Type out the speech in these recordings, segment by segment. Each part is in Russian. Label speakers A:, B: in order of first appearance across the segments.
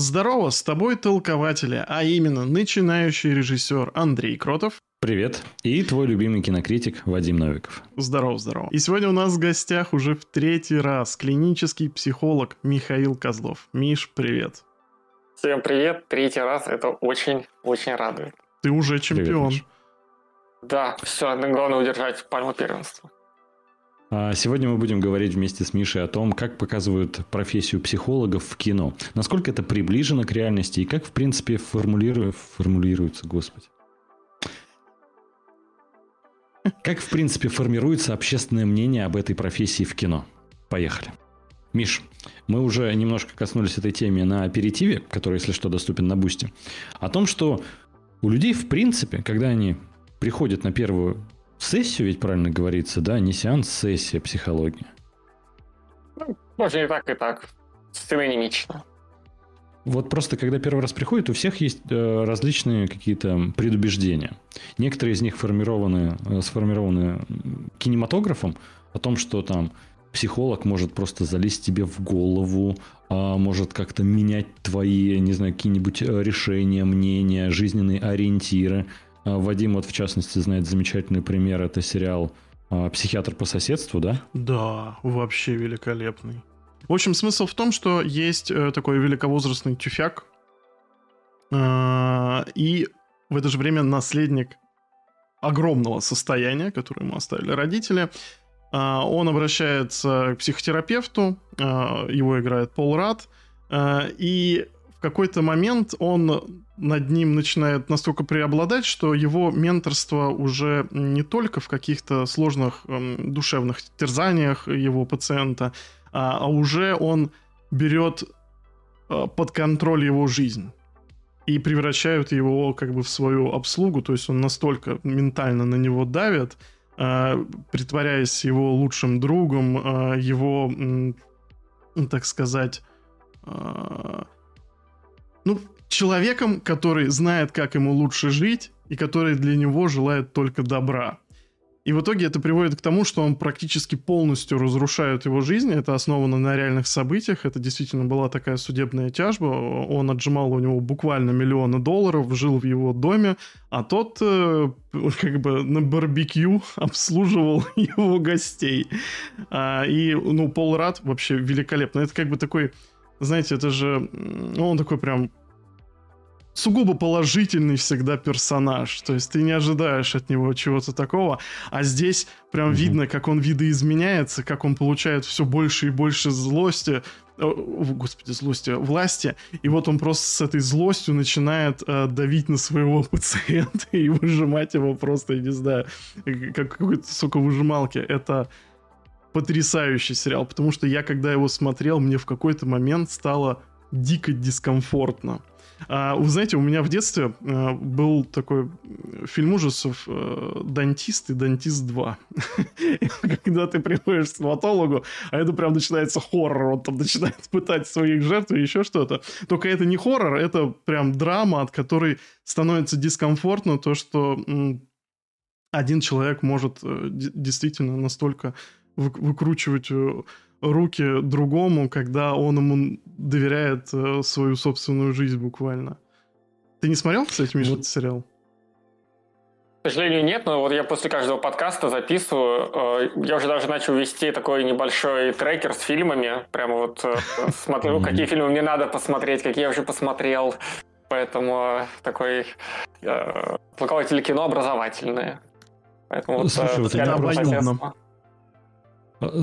A: Здорово, с тобой толкователи, а именно начинающий режиссер Андрей Кротов.
B: Привет. И твой любимый кинокритик Вадим Новиков.
A: Здорово, здорово. И сегодня у нас в гостях уже в третий раз клинический психолог Михаил Козлов. Миш, привет.
C: Всем привет. Третий раз. Это очень-очень радует.
A: Ты уже чемпион. Привет,
C: да, все, главное удержать пальму первенства.
B: А сегодня мы будем говорить вместе с Мишей о том, как показывают профессию психологов в кино. Насколько это приближено к реальности и как, в принципе, формулиру... формулируется, господи. Как, в принципе, формируется общественное мнение об этой профессии в кино? Поехали. Миш, мы уже немножко коснулись этой темы на аперитиве, который, если что, доступен на Boosty. О том, что у людей, в принципе, когда они приходят на первую Сессию ведь правильно говорится, да? Не сеанс, сессия психологии.
C: Ну, можно и так, и так. Синонимично.
B: Вот просто когда первый раз приходит, у всех есть э, различные какие-то предубеждения. Некоторые из них формированы, э, сформированы кинематографом о том, что там психолог может просто залезть тебе в голову, а может как-то менять твои, не знаю, какие-нибудь э, решения, мнения, жизненные ориентиры. А, Вадим вот в частности знает замечательный пример. Это сериал а, «Психиатр по соседству», да?
A: Да, вообще великолепный. В общем, смысл в том, что есть э, такой великовозрастный тюфяк, а, и в это же время наследник огромного состояния, которое ему оставили родители. Он обращается к психотерапевту, его играет Пол Рад, и в какой-то момент он над ним начинает настолько преобладать, что его менторство уже не только в каких-то сложных эм, душевных терзаниях его пациента, а, а уже он берет э, под контроль его жизнь и превращают его как бы в свою обслугу, то есть он настолько ментально на него давит, э, притворяясь его лучшим другом, э, его, э, так сказать, э, ну, человеком, который знает, как ему лучше жить, и который для него желает только добра. И в итоге это приводит к тому, что он практически полностью разрушает его жизнь. Это основано на реальных событиях. Это действительно была такая судебная тяжба. Он отжимал у него буквально миллионы долларов, жил в его доме, а тот э, как бы на барбекю обслуживал его гостей. А, и, ну, Пол Рад вообще великолепно. Это как бы такой, знаете, это же, ну, он такой прям сугубо положительный всегда персонаж. То есть ты не ожидаешь от него чего-то такого. А здесь прям mm-hmm. видно, как он видоизменяется, как он получает все больше и больше злости. О, господи, злости, власти. И вот он просто с этой злостью начинает э, давить на своего пациента и выжимать его просто, я не знаю, как какой-то, сука, выжималки. Это потрясающий сериал, потому что я, когда его смотрел, мне в какой-то момент стало дико дискомфортно. А, вы знаете, у меня в детстве а, был такой фильм ужасов а, «Дантист» и «Дантист 2». Когда ты приходишь к стоматологу, а это прям начинается хоррор, он там начинает пытать своих жертв и еще что-то. Только это не хоррор, это прям драма, от которой становится дискомфортно то, что один человек может э, действительно настолько выкручивать э, руки другому, когда он ему доверяет э, свою собственную жизнь буквально. Ты не смотрел, кстати, Миша, этот сериал?
C: К сожалению, нет, но вот я после каждого подкаста записываю. Э, я уже даже начал вести такой небольшой трекер с фильмами. Прямо вот э, смотрю, какие фильмы мне надо посмотреть, какие я уже посмотрел. Поэтому такой плакователь кино образовательные.
B: Поэтому вот, Слушай, вот образовательно. А,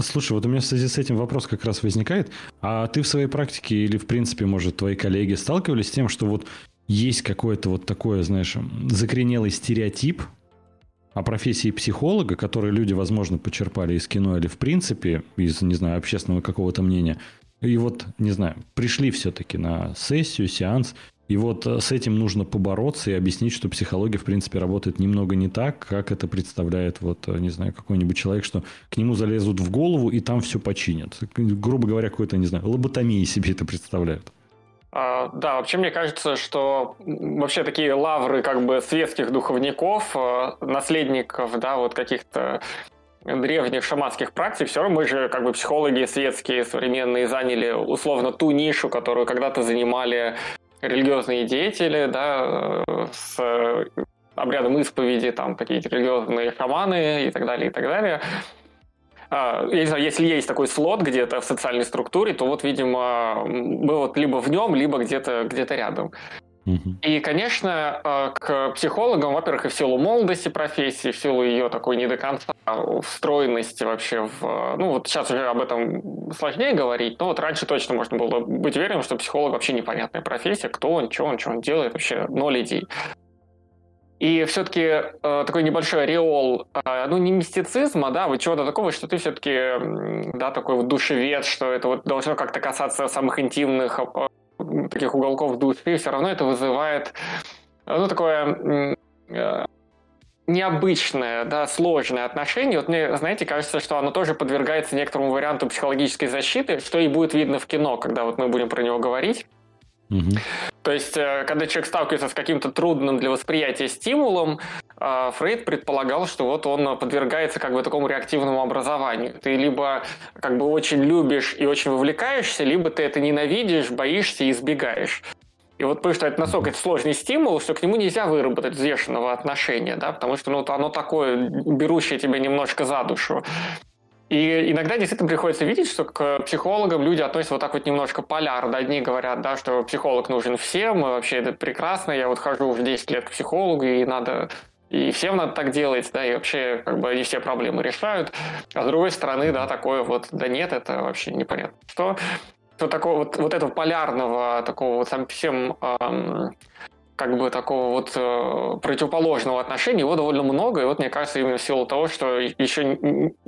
B: слушай, вот у меня в связи с этим вопрос как раз возникает. А ты в своей практике или, в принципе, может, твои коллеги сталкивались с тем, что вот есть какое-то вот такое, знаешь, закоренелый стереотип о профессии психолога, который люди, возможно, почерпали из кино или, в принципе, из, не знаю, общественного какого-то мнения. И вот, не знаю, пришли все-таки на сессию, сеанс, и вот э, с этим нужно побороться и объяснить, что психология, в принципе, работает немного не так, как это представляет, вот, э, не знаю, какой-нибудь человек, что к нему залезут в голову и там все починят. Грубо говоря, какой-то, не знаю, лоботомии себе это представляют.
C: А, да, вообще мне кажется, что вообще такие лавры как бы светских духовников, э, наследников, да, вот каких-то древних шаманских практик, все равно мы же, как бы, психологи светские, современные, заняли условно ту нишу, которую когда-то занимали религиозные деятели, да, с обрядом исповеди, там какие-то религиозные шаманы и так далее, и так далее. А, я не знаю, если есть такой слот где-то в социальной структуре, то вот, видимо, мы вот либо в нем, либо где-то где рядом. И, конечно, а, к психологам, во-первых, и в силу молодости профессии, в силу ее такой не до конца встроенности вообще в... Ну, вот сейчас уже об этом сложнее говорить, но вот раньше точно можно было быть уверенным, что психолог вообще непонятная профессия, кто он, что он, что он делает, вообще ноль идей. И все-таки э, такой небольшой ореол, э, ну, не мистицизма, да, вот чего-то такого, что ты все-таки, да, такой вот душевед, что это вот должно как-то касаться самых интимных э, таких уголков души, все равно это вызывает, э, ну, такое э, необычное, да, сложное отношение. Вот мне, знаете, кажется, что оно тоже подвергается некоторому варианту психологической защиты, что и будет видно в кино, когда вот мы будем про него говорить. То есть, э, когда человек сталкивается с каким-то трудным для восприятия стимулом, э, Фрейд предполагал, что вот он подвергается как бы такому реактивному образованию. Ты либо как бы очень любишь и очень вовлекаешься, либо ты это ненавидишь, боишься и избегаешь. И вот потому что это настолько сложный стимул, что к нему нельзя выработать взвешенного отношения, да, потому что ну, оно такое, берущее тебя немножко за душу. И иногда действительно приходится видеть, что к психологам люди относятся вот так вот немножко полярно. Одни говорят, да, что психолог нужен всем, и вообще это прекрасно, я вот хожу уже 10 лет к психологу, и надо и всем надо так делать, да, и вообще как бы они все проблемы решают. А с другой стороны, да, такое вот, да нет, это вообще непонятно. Что, что такого вот, вот этого полярного, такого вот совсем эм, как бы такого вот э, противоположного отношения, его довольно много, и вот мне кажется, именно в силу того, что еще,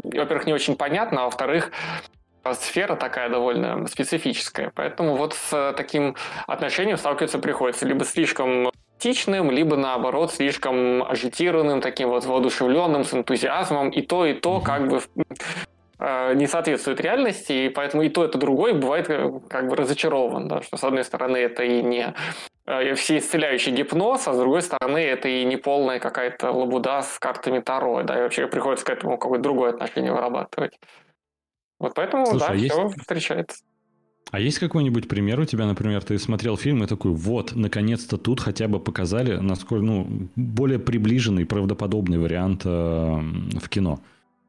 C: во-первых, не очень понятно, а во-вторых, сфера такая довольно специфическая. Поэтому вот с таким отношением сталкиваться приходится либо слишком тичным, либо наоборот слишком агитированным, таким вот воодушевленным, с энтузиазмом. И то, и то как бы э, не соответствует реальности, и поэтому и то, и то другое бывает э, как бы разочарован, да, что с одной стороны это и не Э, всеисцеляющий гипноз, а с другой стороны это и не полная какая-то лабуда с картами Таро, да, и вообще приходится к этому какое-то другое отношение вырабатывать. Вот поэтому, Слушай, да, а есть... все встречается.
B: А есть какой-нибудь пример у тебя, например, ты смотрел фильм и такой, вот, наконец-то тут хотя бы показали, насколько, ну, более приближенный, правдоподобный вариант э, в кино.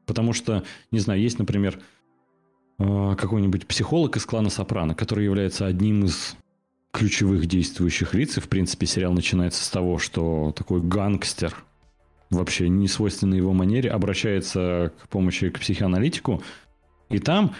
B: Потому что, не знаю, есть, например, э, какой-нибудь психолог из клана Сопрано, который является одним из ключевых действующих лиц. И, в принципе, сериал начинается с того, что такой гангстер, вообще не свойственный его манере, обращается к помощи к психоаналитику. И там,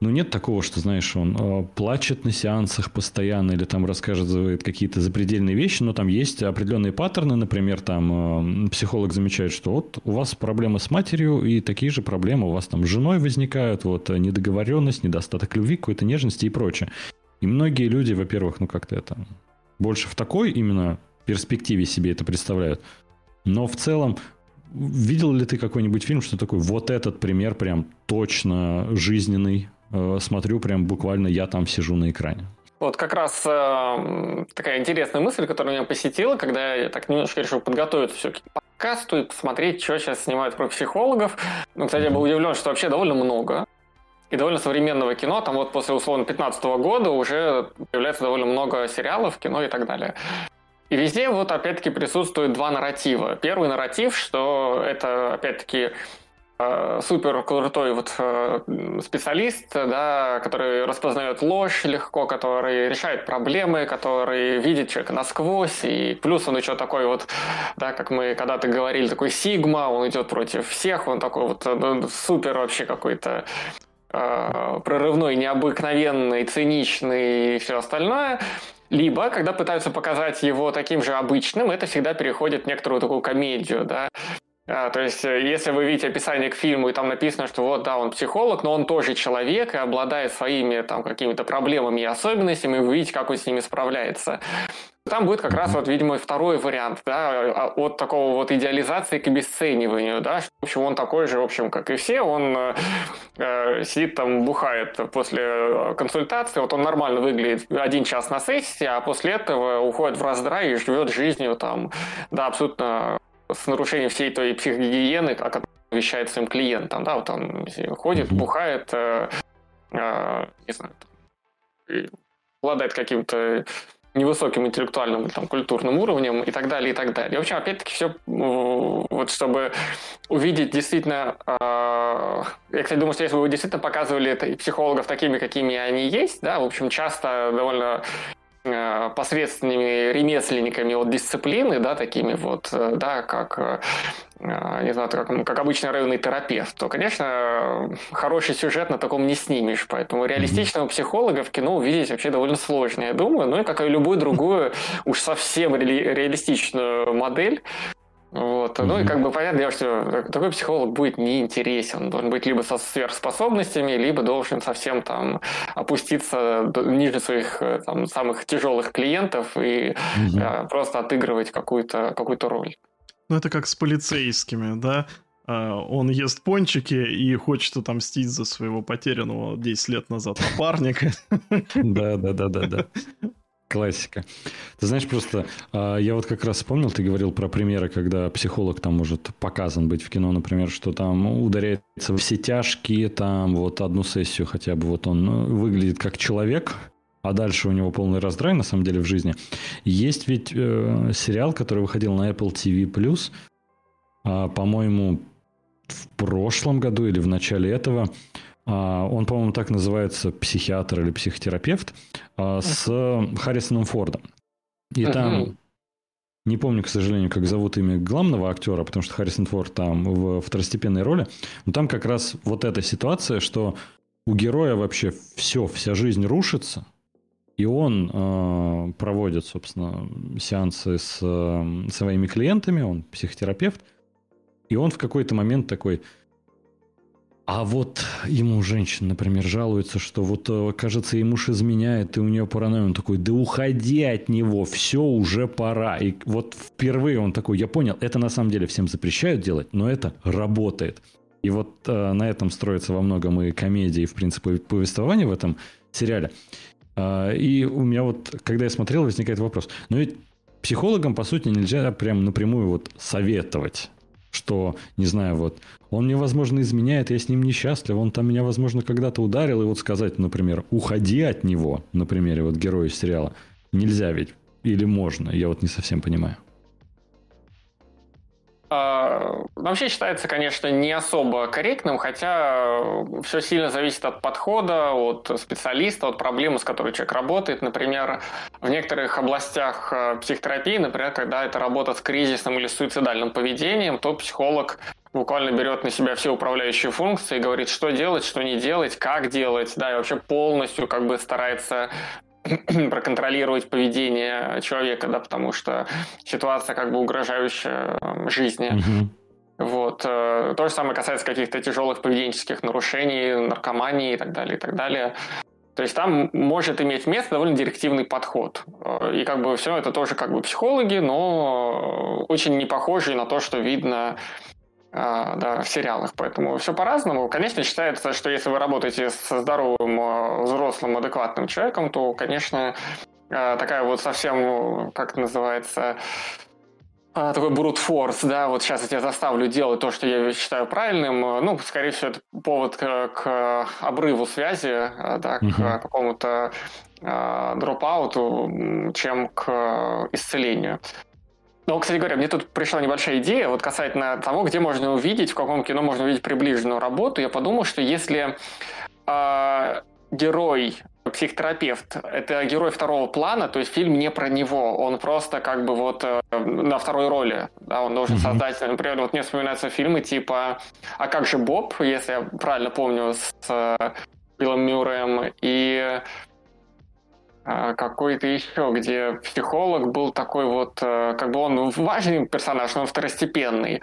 B: ну, нет такого, что, знаешь, он э, плачет на сеансах постоянно или там рассказывает какие-то запредельные вещи, но там есть определенные паттерны. Например, там э, психолог замечает, что вот у вас проблемы с матерью, и такие же проблемы у вас там с женой возникают, вот недоговоренность, недостаток любви, какой-то нежности и прочее. И многие люди, во-первых, ну как-то это больше в такой именно перспективе себе это представляют. Но в целом, видел ли ты какой-нибудь фильм, что такой, вот этот пример прям точно жизненный, э, смотрю прям буквально я там сижу на экране.
C: Вот как раз э, такая интересная мысль, которая меня посетила, когда я так немножко решил подготовиться все-таки к подкасту и посмотреть, что сейчас снимают про психологов. Ну, кстати, я был удивлен, что вообще довольно много и довольно современного кино. Там вот после, условно, 15 года уже появляется довольно много сериалов, кино и так далее. И везде вот опять-таки присутствует два нарратива. Первый нарратив, что это опять-таки э, супер крутой вот э, специалист, да, который распознает ложь легко, который решает проблемы, который видит человека насквозь, и плюс он еще такой вот, да, как мы когда-то говорили, такой сигма, он идет против всех, он такой вот ну, супер вообще какой-то э, прорывной, необыкновенный, циничный и все остальное. Либо, когда пытаются показать его таким же обычным, это всегда переходит в некоторую такую комедию, да. А, то есть, э, если вы видите описание к фильму, и там написано, что вот, да, он психолог, но он тоже человек и обладает своими там какими-то проблемами и особенностями, и вы видите, как он с ними справляется. Там будет как раз, вот, видимо, второй вариант, да, а, от такого вот идеализации к обесцениванию, да, в общем, он такой же, в общем, как и все, он э, э сидит там, бухает после э, консультации, вот он нормально выглядит один час на сессии, а после этого уходит в раздрай и живет жизнью там, да, абсолютно с нарушением всей той психогигиены, о которой вещает своим клиентам, да, вот он ходит, бухает, э, э, не знаю, обладает каким-то невысоким интеллектуальным там, культурным уровнем и так далее, и так далее. В общем, опять-таки, все, вот чтобы увидеть действительно... Э, я, кстати, думаю, что если бы вы действительно показывали это, психологов такими, какими они есть, да, в общем, часто довольно Э, посредственными ремесленниками от дисциплины, да, такими вот, э, да, как, э, не знаю, как, как обычный районный терапевт, то, конечно, хороший сюжет на таком не снимешь. Поэтому реалистичного психолога в кино увидеть вообще довольно сложно, я думаю. Ну и как и любую другую уж совсем ре- реалистичную модель, вот. Mm-hmm. Ну и как бы понятно, что такой психолог будет неинтересен. Он должен быть либо со сверхспособностями, либо должен совсем там опуститься ниже своих э, там, самых тяжелых клиентов и mm-hmm. а, просто отыгрывать какую-то какую роль.
A: Ну это как с полицейскими, да? А, он ест пончики и хочет отомстить за своего потерянного 10 лет назад напарника.
B: Да, да, да, да, да. Классика. Ты знаешь, просто э, я вот как раз вспомнил, ты говорил про примеры, когда психолог там может показан быть в кино, например, что там ударяется все тяжкие, там вот одну сессию хотя бы вот он ну, выглядит как человек, а дальше у него полный раздрай на самом деле в жизни. Есть ведь э, сериал, который выходил на Apple TV+, э, по-моему, в прошлом году или в начале этого, а, он, по-моему, так называется психиатр или психотерапевт а, с Харрисоном Фордом. И там, не помню, к сожалению, как зовут имя главного актера, потому что Харрисон Форд там в второстепенной роли. Но там как раз вот эта ситуация, что у героя вообще все, вся жизнь рушится, и он э, проводит, собственно, сеансы с э, своими клиентами, он психотерапевт, и он в какой-то момент такой, а вот ему женщина, например, жалуется, что вот, э, кажется, ей муж изменяет, и у нее паранойя. Он такой, да уходи от него, все, уже пора. И вот впервые он такой, я понял, это на самом деле всем запрещают делать, но это работает. И вот э, на этом строится во многом и комедия, и, в принципе, повествование в этом сериале. Э, и у меня вот, когда я смотрел, возникает вопрос. Но ведь психологам, по сути, нельзя прям напрямую вот советовать что, не знаю, вот, он мне, возможно, изменяет, я с ним несчастлив, он там меня, возможно, когда-то ударил, и вот сказать, например, уходи от него, на примере вот героя сериала, нельзя ведь, или можно, я вот не совсем понимаю.
C: Вообще считается, конечно, не особо корректным, хотя все сильно зависит от подхода, от специалиста, от проблемы, с которой человек работает. Например, в некоторых областях э, психотерапии, например, когда это работа с кризисным или суицидальным поведением, то психолог буквально берет на себя все управляющие функции, говорит, что делать, что не делать, как делать, да, и вообще полностью как бы старается проконтролировать поведение человека, да, потому что ситуация как бы угрожающая жизни. Вот. Э, то же самое касается каких-то тяжелых поведенческих нарушений, наркомании и так далее, и так далее. То есть там может иметь место довольно директивный подход. Э, и как бы все это тоже как бы психологи, но очень не похожие на то, что видно да, в сериалах. Поэтому все по-разному. Конечно, считается, что если вы работаете со здоровым, а, взрослым, адекватным человеком, то, конечно, а, такая вот совсем, как это называется, такой brute force, да, вот сейчас я тебя заставлю делать то, что я считаю правильным, ну, скорее всего, это повод к, к обрыву связи, да, к uh-huh. какому-то дропауту, чем к исцелению. Ну, кстати говоря, мне тут пришла небольшая идея, вот касательно того, где можно увидеть, в каком кино можно увидеть приближенную работу. Я подумал, что если э, герой психотерапевт – это герой второго плана, то есть фильм не про него, он просто как бы вот э, на второй роли, да, он должен mm-hmm. создать, например, вот мне вспоминаются фильмы типа «А как же Боб?», если я правильно помню, с э, Биллом Мюрреем, и какой-то еще, где психолог был такой вот, э, как бы он важный персонаж, но он второстепенный.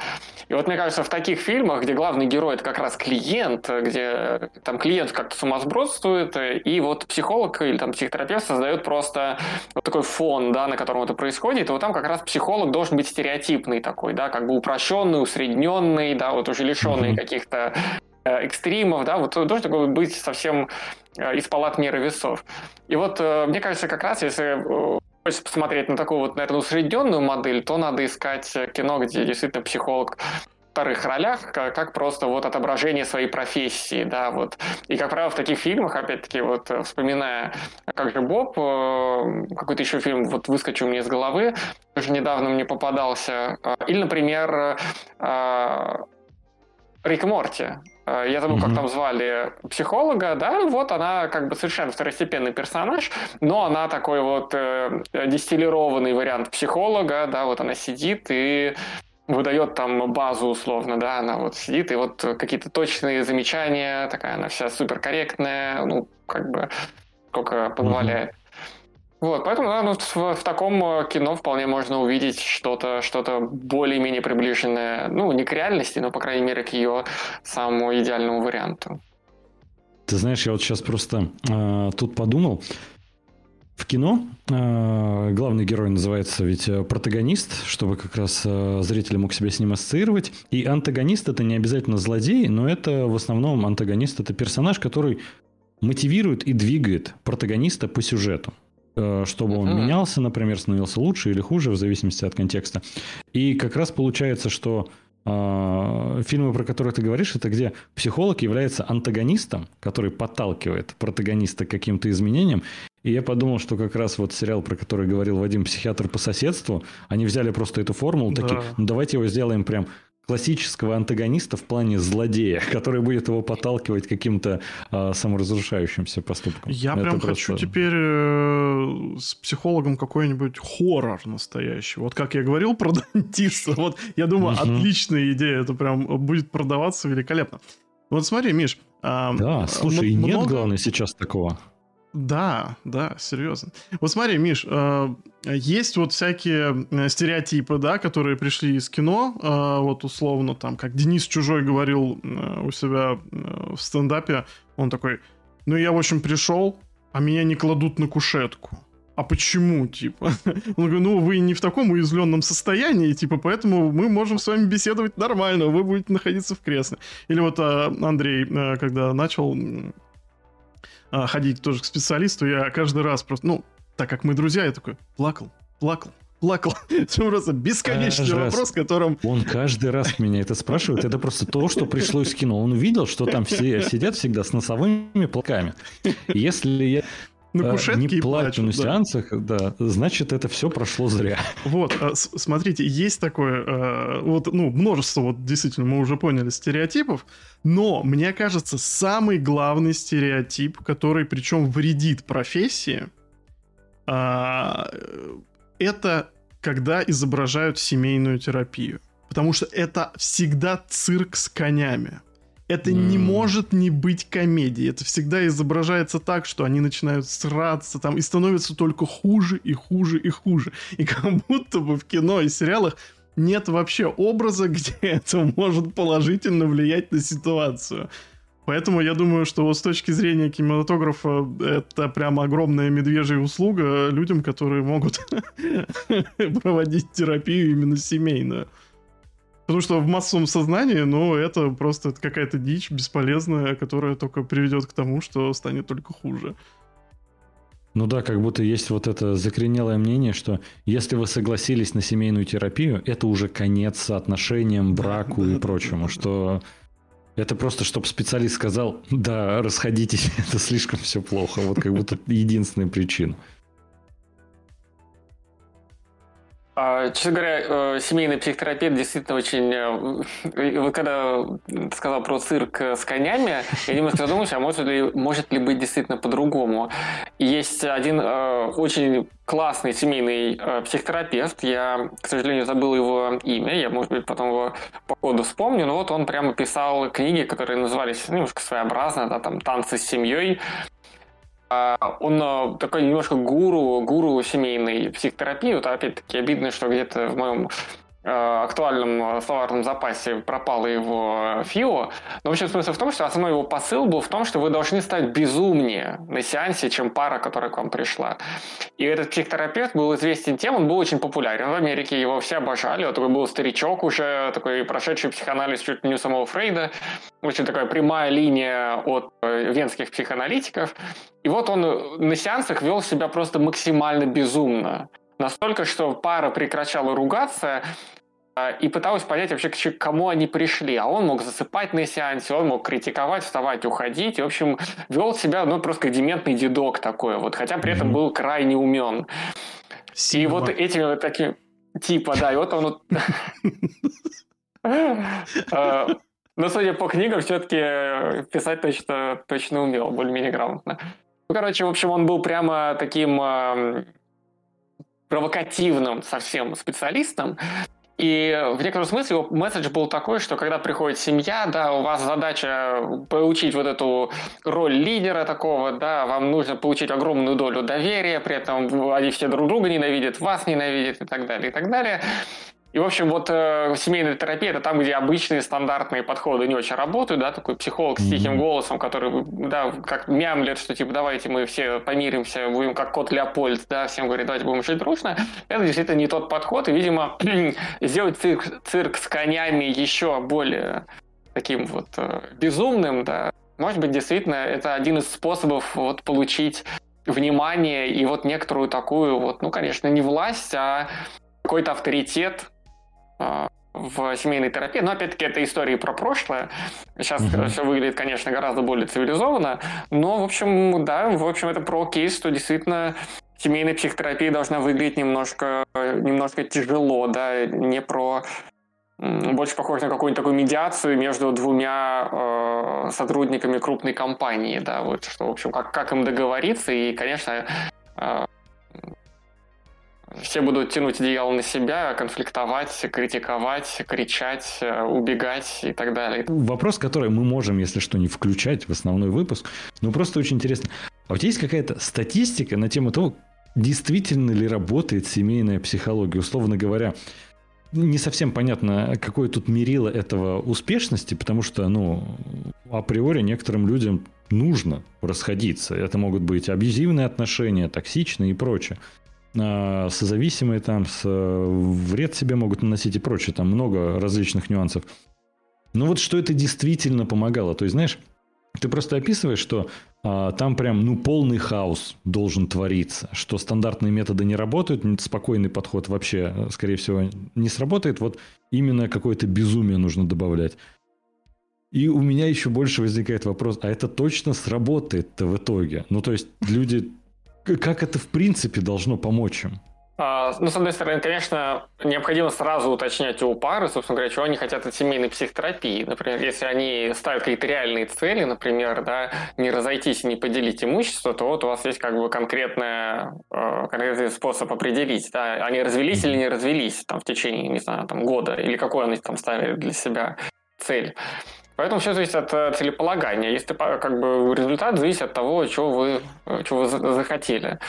C: И вот мне кажется, в таких фильмах, где главный герой это как раз клиент, где там клиент как-то сумасбродствует, и вот психолог или там психотерапевт создает просто вот такой фон, да, на котором это происходит, и вот там как раз психолог должен быть стереотипный такой, да, как бы упрощенный, усредненный, да, вот уже лишенный mm-hmm. каких-то э, экстримов, да, вот должен такой быть совсем Э, из палат меры весов. И вот э, мне кажется, как раз если э, хочется посмотреть на такую вот, наверное, усредненную модель, то надо искать кино, где действительно психолог вторых ролях, как, как просто вот отображение своей профессии, да, вот. И, как правило, в таких фильмах, опять-таки, вот вспоминая, как же Боб, какой-то еще фильм вот выскочил мне из головы, тоже недавно мне попадался, или, например, Рик Морти. Э, я забыл, mm-hmm. как там звали психолога, да, вот она как бы совершенно второстепенный персонаж, но она такой вот э, дистиллированный вариант психолога, да, вот она сидит и выдает там базу условно, да, она вот сидит и вот какие-то точные замечания, такая она вся суперкорректная, ну, как бы, сколько позволяет. Mm-hmm. Вот, поэтому да, ну, в, в таком э, кино вполне можно увидеть что-то что более-менее приближенное, ну, не к реальности, но, по крайней мере, к ее самому идеальному варианту.
B: Ты знаешь, я вот сейчас просто э, тут подумал. В кино э, главный герой называется ведь э, протагонист, чтобы как раз э, зритель мог себя с ним ассоциировать. И антагонист это не обязательно злодей, но это в основном антагонист это персонаж, который мотивирует и двигает протагониста по сюжету. Э, чтобы он менялся, например, становился лучше или хуже, в зависимости от контекста. И как раз получается, что э, фильмы, про которые ты говоришь, это где психолог является антагонистом, который подталкивает протагониста к каким-то изменениям. И я подумал, что как раз вот сериал, про который говорил Вадим, психиатр по соседству, они взяли просто эту формулу, да. такие, ну давайте его сделаем прям классического антагониста в плане злодея, который будет его подталкивать каким-то э, саморазрушающимся поступкам.
A: Я Это прям просто... хочу теперь э, с психологом какой-нибудь хоррор настоящий. Вот как я говорил про дантиста, вот я думаю, отличная идея, это прям будет продаваться великолепно. Вот смотри, Миш.
B: Э, да, слушай, много... нет, главное, сейчас такого.
A: Да, да, серьезно. Вот смотри, Миш, э, есть вот всякие э, стереотипы, да, которые пришли из кино, э, вот условно, там, как Денис Чужой говорил у себя в стендапе, он такой, ну я, в общем, пришел, а меня не кладут на кушетку. А почему, типа? Он говорит, ну, вы не в таком уязвленном состоянии, типа, поэтому мы можем с вами беседовать нормально, вы будете находиться в кресле. Или вот Андрей, когда начал а, ходить тоже к специалисту, я каждый раз просто, ну, так как мы друзья, я такой плакал, плакал, плакал. Это просто бесконечный каждый вопрос, раз. которым...
B: Он каждый раз меня это спрашивает. Это просто то, что пришло из кино. Он увидел, что там все сидят всегда с носовыми плаками. Если я на кушетке не плачу на сеансах, да, значит, это все прошло зря.
A: Вот, а, смотрите, есть такое, а, вот, ну, множество, вот, действительно, мы уже поняли, стереотипов, но, мне кажется, самый главный стереотип, который, причем, вредит профессии, а, это когда изображают семейную терапию. Потому что это всегда цирк с конями. Это mm. не может не быть комедией. Это всегда изображается так, что они начинают сраться там и становятся только хуже и хуже и хуже. И как будто бы в кино и сериалах нет вообще образа, где это может положительно влиять на ситуацию. Поэтому я думаю, что с точки зрения кинематографа это прям огромная медвежья услуга людям, которые могут проводить терапию именно семейную. Потому что в массовом сознании, ну, это просто какая-то дичь бесполезная, которая только приведет к тому, что станет только хуже.
B: Ну да, как будто есть вот это закоренелое мнение, что если вы согласились на семейную терапию, это уже конец отношениям, браку да, и да, прочему, да, что это просто, чтобы специалист сказал, да, расходитесь, это слишком все плохо, вот как будто единственная причина.
C: Честно говоря, э, семейный психотерапевт действительно очень... Э, вот когда сказал про цирк с конями, я немножко задумался, а может ли, может ли быть действительно по-другому. Есть один э, очень классный семейный психотерапевт, я, к сожалению, забыл его имя, я, может быть, потом его по ходу вспомню, но вот он прямо писал книги, которые назывались ну, немножко своеобразно, да, там «Танцы с семьей», а, он а, такой немножко гуру, гуру семейной психотерапии. Вот опять-таки обидно, что где-то в моем актуальном э, словарном запасе пропало его ФИО. Но, в общем, смысл в том, что основной его посыл был в том, что вы должны стать безумнее на сеансе, чем пара, которая к вам пришла. И этот психотерапевт был известен тем, он был очень популярен в Америке, его все обожали. Вот такой был старичок уже, такой прошедший психоанализ чуть не у самого Фрейда. Очень такая прямая линия от э, венских психоаналитиков. И вот он на сеансах вел себя просто максимально безумно. Настолько, что пара прекращала ругаться, а, и пыталась понять вообще, к кому они пришли. А он мог засыпать на сеансе, он мог критиковать, вставать, уходить. И, в общем, вел себя, ну, просто дементный дедок такой вот, хотя при этом был крайне умен. И вот этими вот такими... Типа, да, и вот он... А, но, судя по книгам, все-таки писать точно, точно умел, более-менее грамотно. Ну, короче, в общем, он был прямо таким провокативным совсем специалистом. И в некотором смысле его месседж был такой, что когда приходит семья, да, у вас задача получить вот эту роль лидера такого, да, вам нужно получить огромную долю доверия, при этом они все друг друга ненавидят, вас ненавидят и так далее, и так далее. И, в общем, вот э, семейная терапия – это там, где обычные стандартные подходы не очень работают, да, такой психолог с тихим голосом, который, да, как мямлет, что, типа, давайте мы все помиримся, будем как кот Леопольд, да, всем говорит, давайте будем жить дружно. Это действительно не тот подход, и, видимо, сделать цирк, цирк с конями еще более таким вот э, безумным, да, может быть, действительно, это один из способов вот получить внимание и вот некоторую такую вот, ну, конечно, не власть, а какой-то авторитет в семейной терапии. Но опять-таки это истории про прошлое. Сейчас угу. все выглядит, конечно, гораздо более цивилизованно. Но, в общем, да, в общем, это про кейс, что действительно семейная психотерапия должна выглядеть немножко, немножко тяжело, да, не про больше похож на какую-нибудь такую медиацию между двумя э, сотрудниками крупной компании, да, вот что, в общем, как, как им договориться, и, конечно, э, все будут тянуть одеяло на себя, конфликтовать, критиковать, кричать, э, убегать и так далее.
B: Вопрос, который мы можем, если что, не включать в основной выпуск, но просто очень интересно. А у тебя есть какая-то статистика на тему того, действительно ли работает семейная психология? Условно говоря, не совсем понятно, какое тут мерило этого успешности, потому что, ну, априори некоторым людям нужно расходиться. Это могут быть абьюзивные отношения, токсичные и прочее. А, созависимые там, с, вред себе могут наносить и прочее. Там много различных нюансов. Но вот что это действительно помогало. То есть, знаешь, ты просто описываешь, что а, там прям ну полный хаос должен твориться, что стандартные методы не работают, спокойный подход вообще, скорее всего, не сработает. Вот именно какое-то безумие нужно добавлять. И у меня еще больше возникает вопрос, а это точно сработает-то в итоге? Ну, то есть люди как это в принципе должно помочь им?
C: А, ну, с одной стороны, конечно, необходимо сразу уточнять у пары, собственно говоря, чего они хотят от семейной психотерапии. Например, если они ставят какие-то реальные цели, например, да, не разойтись и не поделить имущество, то вот у вас есть как бы конкретная, э, конкретный способ определить, да, они развелись или не развелись там, в течение, не знаю, там, года, или какой они там ставили для себя цель. Поэтому все зависит от э, целеполагания. Если как бы результат зависит от того, чего вы, чего вы захотели.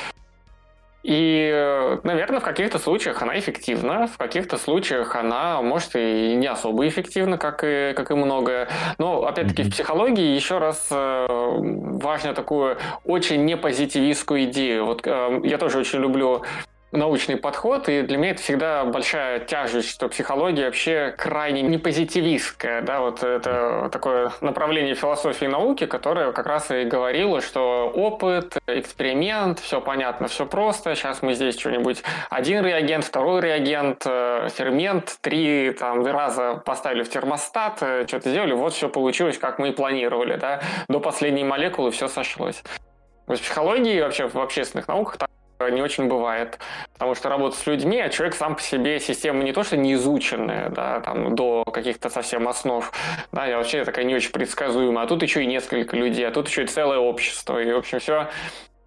C: И, э, наверное, в каких-то случаях она эффективна, в каких-то случаях она, может, и не особо эффективна, как и, как и многое. Но, опять-таки, в психологии еще раз э, важно такую очень непозитивистскую идею. Вот я тоже очень люблю научный подход, и для меня это всегда большая тяжесть, что психология вообще крайне не позитивистская, да, вот это такое направление философии науки, которое как раз и говорило, что опыт, эксперимент, все понятно, все просто, сейчас мы здесь что-нибудь, один реагент, второй реагент, э, фермент, три там раза поставили в термостат, э, что-то сделали, вот все получилось, как мы и планировали, да, до последней молекулы все сошлось. В психологии вообще в общественных науках не очень бывает, потому что работа с людьми, а человек сам по себе система не то что не изученная, да, там до каких-то совсем основ, да, я вообще такая не очень предсказуемая, а тут еще и несколько людей, а тут еще и целое общество, и в общем все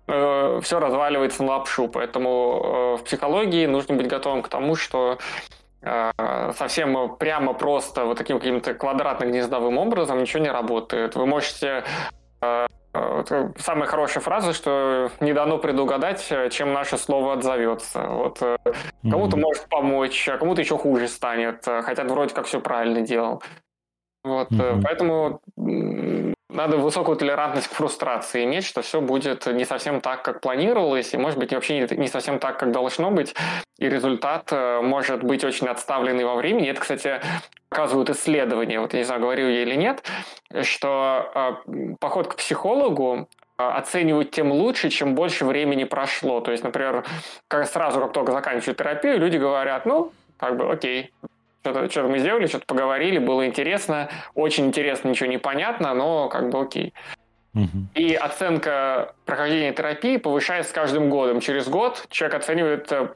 C: э, все разваливается на лапшу, поэтому э, в психологии нужно быть готовым к тому, что э, совсем прямо просто вот таким каким-то квадратно-гнездовым образом ничего не работает. Вы можете самая хорошая фраза, что не дано предугадать, э, чем наше слово отзовется. Вот mm-hmm. кому-то может помочь, а кому-то еще хуже станет, хотя вроде как все правильно делал. Вот, mm-hmm. поэтому надо высокую толерантность к фрустрации иметь, что все будет не совсем так, как планировалось, и, может быть, вообще не совсем так, как должно быть, и результат может быть очень отставленный во времени. Это, кстати, показывают исследования, вот я не знаю, говорил я или нет, что э, поход к психологу э, оценивают тем лучше, чем больше времени прошло. То есть, например, как сразу, как только заканчивают терапию, люди говорят, ну, как бы, окей, что-то что мы сделали, что-то поговорили, было интересно, очень интересно, ничего не понятно, но как бы окей. И оценка прохождения терапии повышается с каждым годом. Через год человек оценивает э,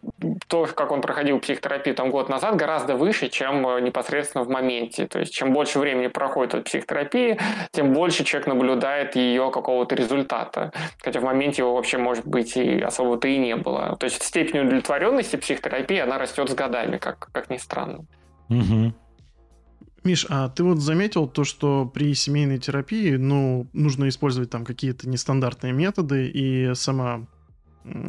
C: то, как он проходил психотерапию там год назад, гораздо выше, чем э, непосредственно в моменте. То есть чем больше времени проходит от психотерапии, тем больше человек наблюдает ее какого-то результата. Хотя в моменте его вообще, может быть, и особо-то и не было. То есть степень удовлетворенности психотерапии, она растет с годами, как, как ни странно.
B: Угу.
A: Миш, а ты вот заметил то, что при семейной терапии, ну, нужно использовать там какие-то нестандартные методы, и сама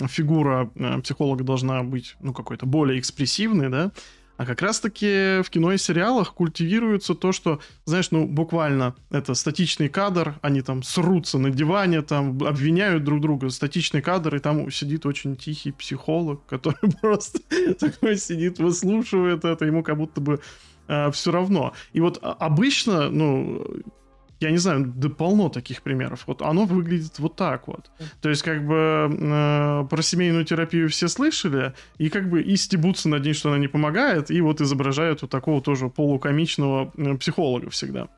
A: фигура э, психолога должна быть, ну, какой-то более экспрессивной, да? А как раз-таки в кино и сериалах культивируется то, что, знаешь, ну, буквально это статичный кадр, они там срутся на диване, там обвиняют друг друга, статичный кадр, и там сидит очень тихий психолог, который просто такой сидит, выслушивает это, ему как будто бы э, все равно. И вот а, обычно, ну, я не знаю, да полно таких примеров. Вот оно выглядит вот так вот. То есть, как бы э, про семейную терапию все слышали, и как бы и стебутся над ней, что она не помогает, и вот изображают вот такого тоже полукомичного э, психолога всегда.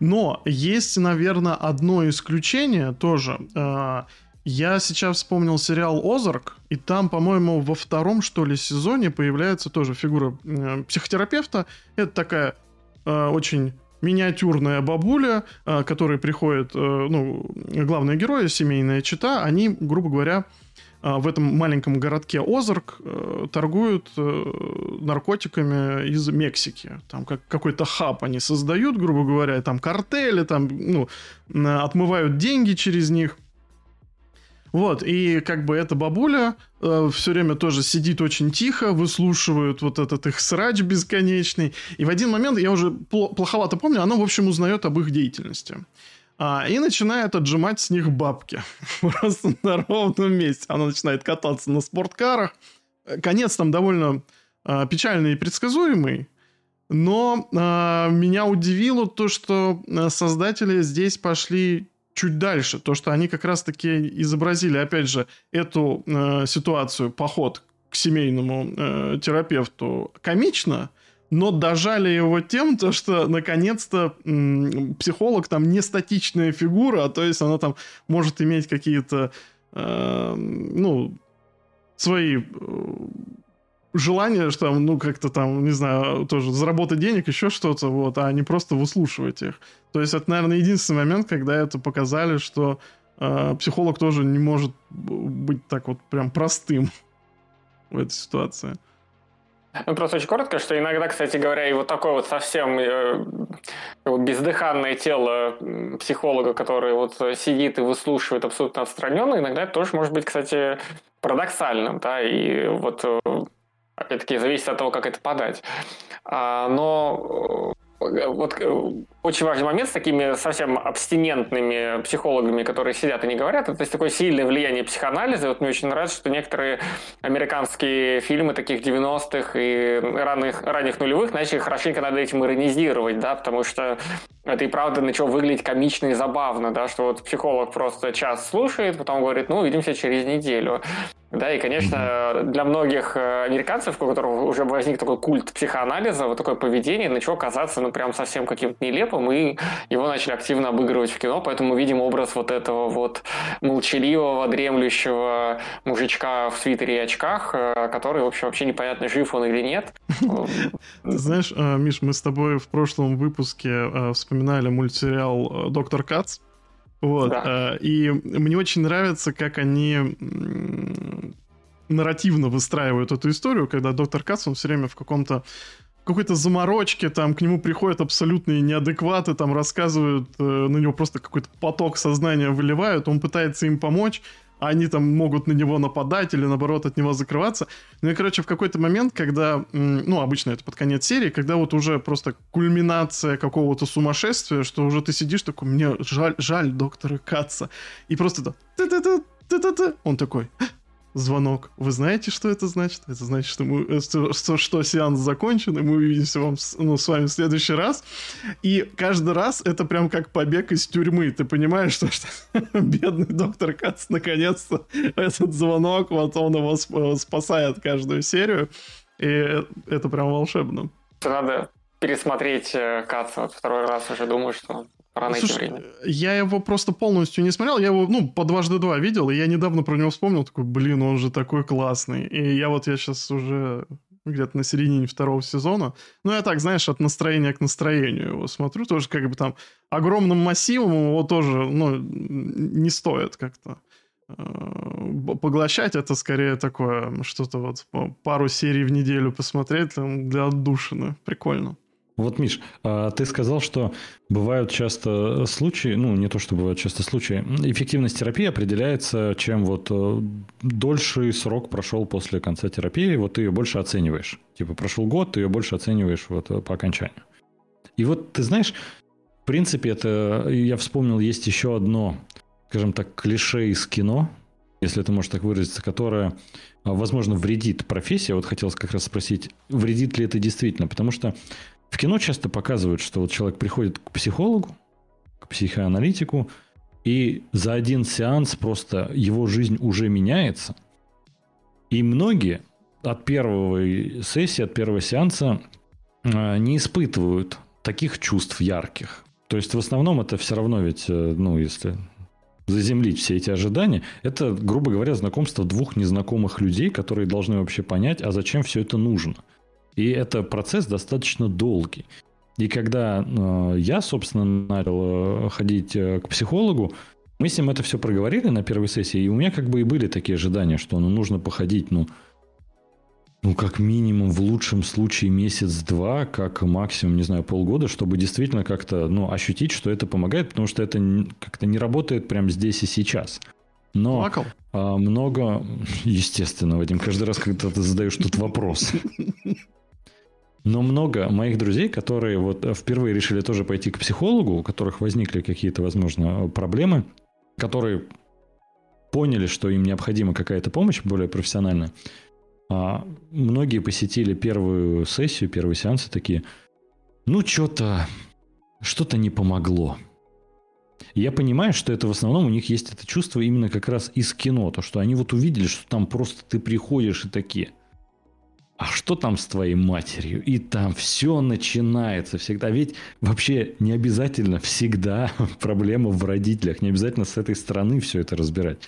A: Но есть, наверное, одно исключение тоже. Э, я сейчас вспомнил сериал «Озарк», и там, по-моему, во втором, что ли, сезоне появляется тоже фигура э, психотерапевта. Это такая э, очень миниатюрная бабуля, э, которая приходит, э, ну, главные герои, семейная чита, они, грубо говоря, э, в этом маленьком городке Озарк э, торгуют э, наркотиками из Мексики. Там как, какой-то хаб они создают, грубо говоря, там картели, там, ну, отмывают деньги через них. Вот, и как бы эта бабуля э, все время тоже сидит очень тихо, выслушивает вот этот их срач бесконечный. И в один момент, я уже плоховато помню, она, в общем, узнает об их деятельности. А, и начинает отжимать с них бабки. Просто на ровном месте. Она начинает кататься на спорткарах. Конец там довольно а, печальный и предсказуемый. Но а, меня удивило то, что а, создатели здесь пошли чуть дальше, то, что они как раз-таки изобразили, опять же, эту э, ситуацию, поход к семейному э, терапевту. Комично, но дожали его тем, то, что наконец-то м, психолог там не статичная фигура, а то есть она там может иметь какие-то, э, ну, свои э, желание, что там, ну, как-то там, не знаю, тоже заработать денег, еще что-то, вот, а не просто выслушивать их. То есть это, наверное, единственный момент, когда это показали, что э, психолог тоже не может быть так вот прям простым в этой ситуации.
C: Ну, просто очень коротко, что иногда, кстати говоря, и вот такое вот совсем э, бездыханное тело психолога, который вот сидит и выслушивает абсолютно отстраненно, иногда это тоже может быть, кстати, парадоксальным, да, и вот э, Опять-таки, зависит от того, как это подать. А, но э, вот э, очень важный момент с такими совсем абстинентными психологами, которые сидят и не говорят, это есть такое сильное влияние психоанализа. Вот мне очень нравится, что некоторые американские фильмы таких 90-х и ранних, ранних нулевых начали хорошенько над этим иронизировать, да, потому что это и правда начало выглядеть комично и забавно, да, что вот психолог просто час слушает, потом говорит, ну, увидимся через неделю. Да, и, конечно, для многих э, американцев, у которых уже возник такой культ психоанализа, вот такое поведение начало казаться, ну, прям совсем каким-то нелепым, и его начали активно обыгрывать в кино, поэтому мы видим образ вот этого вот молчаливого, дремлющего мужичка в свитере и очках, э, который, в общем, вообще непонятно, жив он или нет.
A: Ты знаешь, э, Миш, мы с тобой в прошлом выпуске вспоминали мультсериал «Доктор Кац», вот. Да. Э, и мне очень нравится, как они нарративно выстраивают эту историю, когда доктор Кац, он все время в каком-то какой-то заморочке, там к нему приходят абсолютные неадекваты, там рассказывают, э, на него просто какой-то поток сознания выливают, он пытается им помочь, они там могут на него нападать или, наоборот, от него закрываться. Ну и, короче, в какой-то момент, когда, ну, обычно это под конец серии, когда вот уже просто кульминация какого-то сумасшествия, что уже ты сидишь такой, мне жаль, жаль доктора Катца. И просто это... Он такой, звонок. Вы знаете, что это значит? Это значит, что, мы, э, что, что сеанс закончен, и мы увидимся вам, ну, с вами в следующий раз. И каждый раз это прям как побег из тюрьмы. Ты понимаешь, что, что бедный доктор Кац наконец-то этот звонок, вот он его спасает каждую серию. И это прям волшебно.
C: Надо пересмотреть э, Кац вот второй раз уже думаю, что пора найти Слушай, время.
A: Я его просто полностью не смотрел, я его, ну, по дважды два видел, и я недавно про него вспомнил, такой, блин, он же такой классный. И я вот, я сейчас уже где-то на середине второго сезона. Ну, я так, знаешь, от настроения к настроению его смотрю. Тоже как бы там огромным массивом его тоже, ну, не стоит как-то э, поглощать. Это скорее такое, что-то вот пару серий в неделю посмотреть там, для отдушины. Прикольно.
B: Вот, Миш, а ты сказал, что бывают часто случаи, ну, не то, что бывают часто случаи, эффективность терапии определяется, чем вот э, дольший срок прошел после конца терапии, вот ты ее больше оцениваешь. Типа, прошел год, ты ее больше оцениваешь вот э, по окончанию. И вот, ты знаешь, в принципе, это, я вспомнил, есть еще одно, скажем так, клише из кино, если это можно так выразиться, которое, а, возможно, вредит профессии. Вот хотелось как раз спросить, вредит ли это действительно? Потому что в кино часто показывают, что вот человек приходит к психологу, к психоаналитику, и за один сеанс просто его жизнь уже меняется. И многие от первой сессии, от первого сеанса а, не испытывают таких чувств ярких. То есть в основном это все равно ведь, э, ну, если заземлить все эти ожидания, это, грубо говоря, знакомство двух незнакомых людей, которые должны вообще понять, а зачем все это нужно – и это процесс достаточно долгий. И когда э, я, собственно, начал э, ходить э, к психологу, мы с ним это все проговорили на первой сессии, и у меня как бы и были такие ожидания, что ну, нужно походить, ну, ну, как минимум, в лучшем случае месяц-два, как максимум, не знаю, полгода, чтобы действительно как-то, ну, ощутить, что это помогает, потому что это как-то не работает прямо здесь и сейчас. Но Плакал? А, много, естественно, Вадим, каждый раз, когда ты задаешь тут вопрос. Но много моих друзей, которые вот впервые решили тоже пойти к психологу, у которых возникли какие-то, возможно, проблемы, которые поняли, что им необходима какая-то помощь более профессиональная, а многие посетили первую сессию, первый сеанс и такие, ну, что-то, что-то не помогло. Я понимаю, что это в основном у них есть это чувство именно как раз из кино, то, что они вот увидели, что там просто ты приходишь и такие – а что там с твоей матерью? И там все начинается всегда. Ведь вообще не обязательно всегда проблема в родителях. Не обязательно с этой стороны все это разбирать.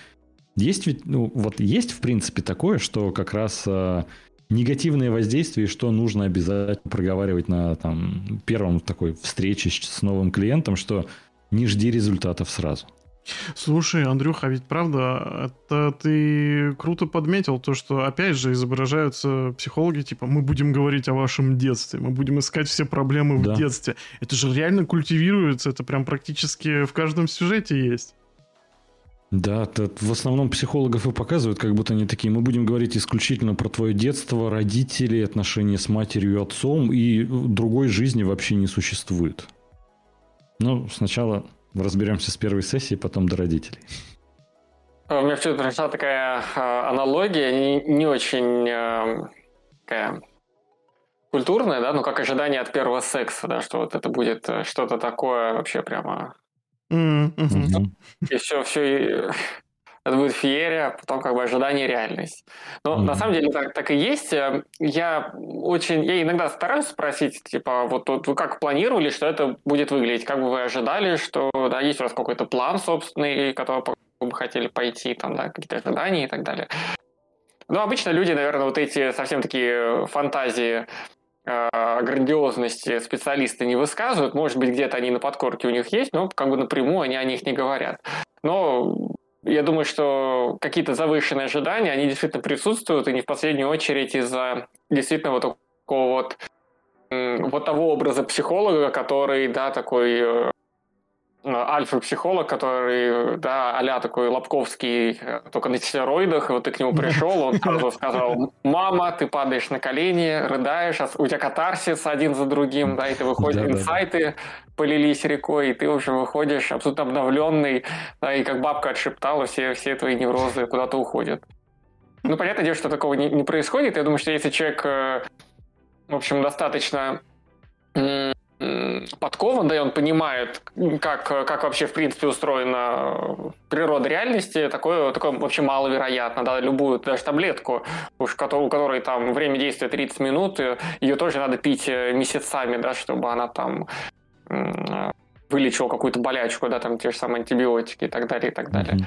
B: Есть ведь, ну, вот есть в принципе такое, что как раз э, негативное воздействие, что нужно обязательно проговаривать на там, первом такой встрече с новым клиентом, что не жди результатов сразу.
A: Слушай, Андрюха, а ведь правда, это ты круто подметил то, что опять же изображаются психологи, типа, мы будем говорить о вашем детстве, мы будем искать все проблемы да. в детстве. Это же реально культивируется, это прям практически в каждом сюжете есть.
B: Да, в основном психологов и показывают, как будто они такие, мы будем говорить исключительно про твое детство, родителей, отношения с матерью и отцом, и другой жизни вообще не существует. Ну, сначала Разберемся с первой сессии, потом до родителей.
C: У меня почему-то пришла такая э, аналогия, не, не очень э, такая культурная, да, ну как ожидание от первого секса, да, что вот это будет э, что-то такое вообще прямо... Mm-hmm. И все, все, это будет феерия, а потом как бы ожидание реальность. Но mm-hmm. на самом деле так, так и есть. Э, я очень, я иногда стараюсь спросить, типа, вот, вот вы как планировали, что это будет выглядеть, как бы вы ожидали, что да, есть у вас какой-то план собственный, который вы бы хотели пойти, там, да, какие-то ожидания и так далее. Ну, обычно люди, наверное, вот эти совсем такие фантазии э, грандиозности специалисты не высказывают. Может быть, где-то они на подкорке у них есть, но как бы напрямую они о них не говорят. Но я думаю, что какие-то завышенные ожидания, они действительно присутствуют, и не в последнюю очередь из-за действительно вот такого вот вот того образа психолога, который, да, такой э, альфа-психолог, который, да, а такой Лобковский, э, только на стероидах, и вот ты к нему пришел, он сразу сказал, мама, ты падаешь на колени, рыдаешь, у тебя катарсис один за другим, да, и ты выходишь, да, инсайты да. полились рекой, и ты, в общем, выходишь абсолютно обновленный, да, и как бабка отшептала, все, все твои неврозы куда-то уходят. Ну, понятное дело, что такого не, не происходит. Я думаю, что если человек, э, в общем, достаточно подкован, да, и он понимает, как, как вообще, в принципе, устроена природа реальности, такое, такое вообще маловероятно, да, любую даже таблетку, уж у которой там время действия 30 минут, ее тоже надо пить э, месяцами, да, чтобы она там вылечила какую-то болячку, да, там те же самые антибиотики и так далее, и так далее. Mm-hmm.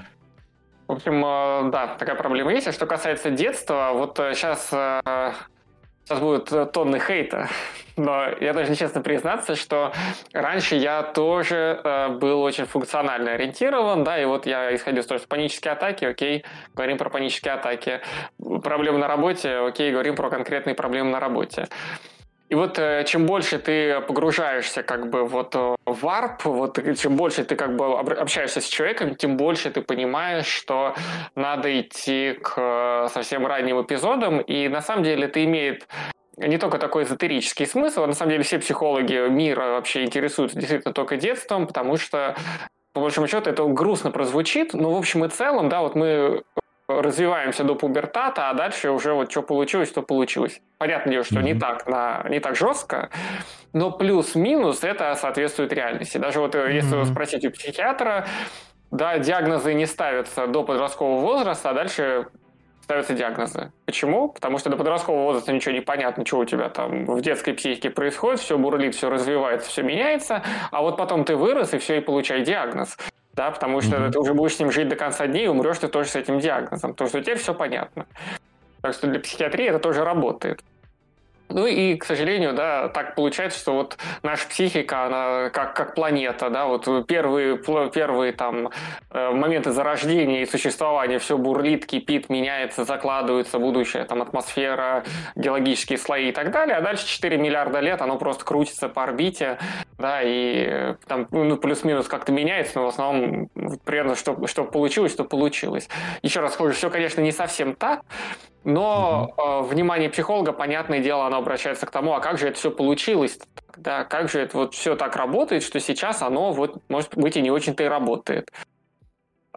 C: В общем, э, да, такая проблема есть. А что касается детства, вот сейчас э, Сейчас будут э, тонны хейта, но я должен честно признаться, что раньше я тоже э, был очень функционально ориентирован, да, и вот я исходил из того, что панические атаки, окей, говорим про панические атаки, проблемы на работе, окей, говорим про конкретные проблемы на работе. И вот э, чем больше ты погружаешься как бы вот э, в варп, вот чем больше ты как бы общаешься с человеком, тем больше ты понимаешь, что надо идти к э, совсем ранним эпизодам, и на самом деле это имеет не только такой эзотерический смысл, а на самом деле все психологи мира вообще интересуются действительно только детством, потому что по большому счету это грустно прозвучит, но в общем и целом, да, вот мы развиваемся до пубертата, а дальше уже вот что получилось, то получилось. Понятное дело, что mm-hmm. не так, на, не так жестко, но плюс-минус это соответствует реальности. Даже вот mm-hmm. если спросить у психиатра, да, диагнозы не ставятся до подросткового возраста, а дальше ставятся диагнозы. Почему? Потому что до подросткового возраста ничего не понятно, что у тебя там в детской психике происходит, все бурлит, все развивается, все меняется, а вот потом ты вырос и все, и получай диагноз да, потому что mm-hmm. ты уже будешь с ним жить до конца дней, и умрешь ты тоже с этим диагнозом, потому что теперь все понятно. Так что для психиатрии это тоже работает. Ну и, к сожалению, да, так получается, что вот наша психика, она как, как планета, да, вот первые, первые там э, моменты зарождения и существования все бурлит, кипит, меняется, закладывается будущая там атмосфера, геологические слои и так далее, а дальше 4 миллиарда лет оно просто крутится по орбите, да, и э, там ну, плюс-минус как-то меняется, но в основном примерно что, что получилось, то получилось. Еще раз скажу, все, конечно, не совсем так, но э, внимание психолога, понятное дело, оно обращается к тому, а как же это все получилось? Да, как же это вот все так работает, что сейчас оно вот, может быть, и не очень-то и работает.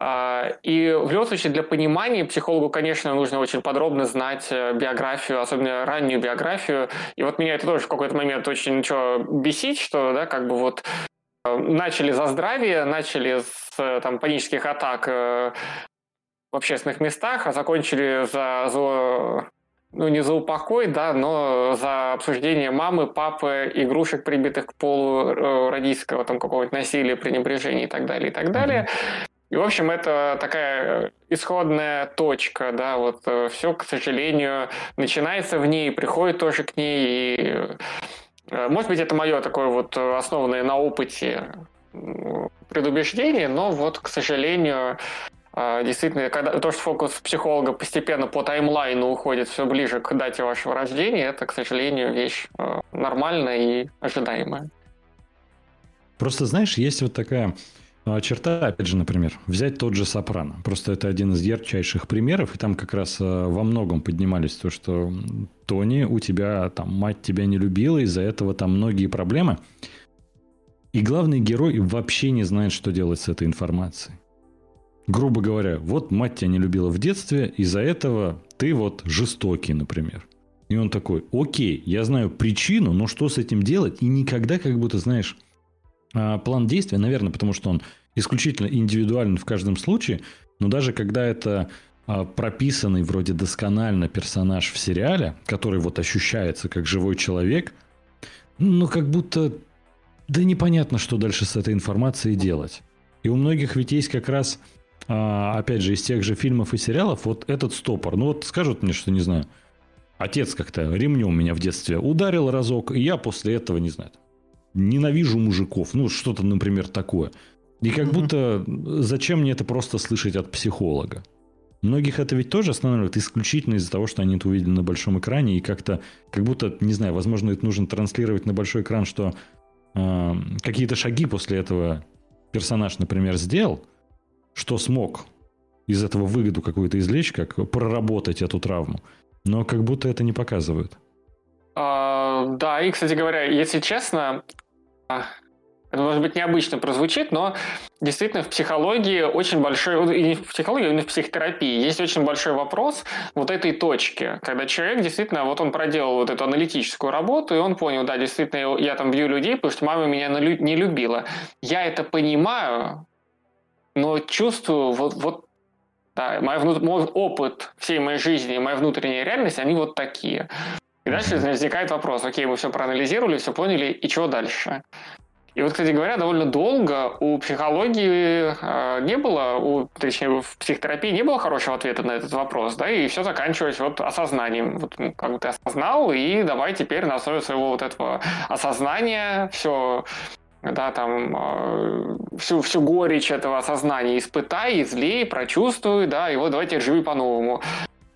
C: А, и в любом случае для понимания психологу, конечно, нужно очень подробно знать э, биографию, особенно раннюю биографию. И вот меня это тоже в какой-то момент очень ничего бесит, что, да, как бы вот э, начали за здравие, начали с э, там, панических атак в общественных местах, а закончили за, за ну, не за упокой, да, но за обсуждение мамы, папы, игрушек, прибитых к полу э, родительского, там, какого-нибудь насилия, пренебрежения и так далее, и так далее. И, в общем, это такая исходная точка, да, вот э, все, к сожалению, начинается в ней, приходит тоже к ней, и, э, может быть, это мое такое вот основанное на опыте предубеждение, но вот, к сожалению, действительно, когда то, что фокус психолога постепенно по таймлайну уходит все ближе к дате вашего рождения, это, к сожалению, вещь а, нормальная и ожидаемая.
B: Просто, знаешь, есть вот такая а, черта, опять же, например, взять тот же «Сопрано». Просто это один из ярчайших примеров, и там как раз во многом поднимались то, что Тони, у тебя там мать тебя не любила, из-за этого там многие проблемы. И главный герой вообще не знает, что делать с этой информацией грубо говоря, вот мать тебя не любила в детстве, из-за этого ты вот жестокий, например. И он такой, окей, я знаю причину, но что с этим делать? И никогда, как будто, знаешь, а, план действия, наверное, потому что он исключительно индивидуален в каждом случае, но даже когда это а, прописанный вроде досконально персонаж в сериале, который вот ощущается как живой человек, ну, как будто, да непонятно, что дальше с этой информацией делать. И у многих ведь есть как раз опять же, из тех же фильмов и сериалов, вот этот стопор. Ну вот скажут мне, что, не знаю, отец как-то ремнем меня в детстве ударил разок, и я после этого, не знаю, ненавижу мужиков. Ну, что-то, например, такое. И как будто зачем мне это просто слышать от психолога? Многих это ведь тоже останавливает исключительно из-за того, что они это увидели на большом экране, и как-то, как будто, не знаю, возможно, это нужно транслировать на большой экран, что э, какие-то шаги после этого персонаж, например, сделал, что смог из этого выгоду какую-то извлечь, как проработать эту травму. Но как будто это не показывают.
C: А, да, и, кстати говоря, если честно, а, Это, может быть, необычно прозвучит, но действительно в психологии очень большой, и не в психологии, а не в психотерапии, есть очень большой вопрос вот этой точки, когда человек действительно, вот он проделал вот эту аналитическую работу, и он понял, да, действительно, я там бью людей, потому что мама меня не любила. Я это понимаю, но чувствую вот, вот да, мой, мой опыт всей моей жизни, моя внутренняя реальность, они вот такие. И дальше возникает вопрос, окей, мы все проанализировали, все поняли, и чего дальше? И вот, кстати говоря, довольно долго у психологии э, не было, у, точнее, в психотерапии не было хорошего ответа на этот вопрос, да, и все заканчивалось вот осознанием. Вот, ну, как бы ты осознал, и давай теперь на основе своего вот этого осознания все да, там э, всю, всю горечь этого осознания испытай, излей, прочувствуй, да, и вот давайте живи по-новому.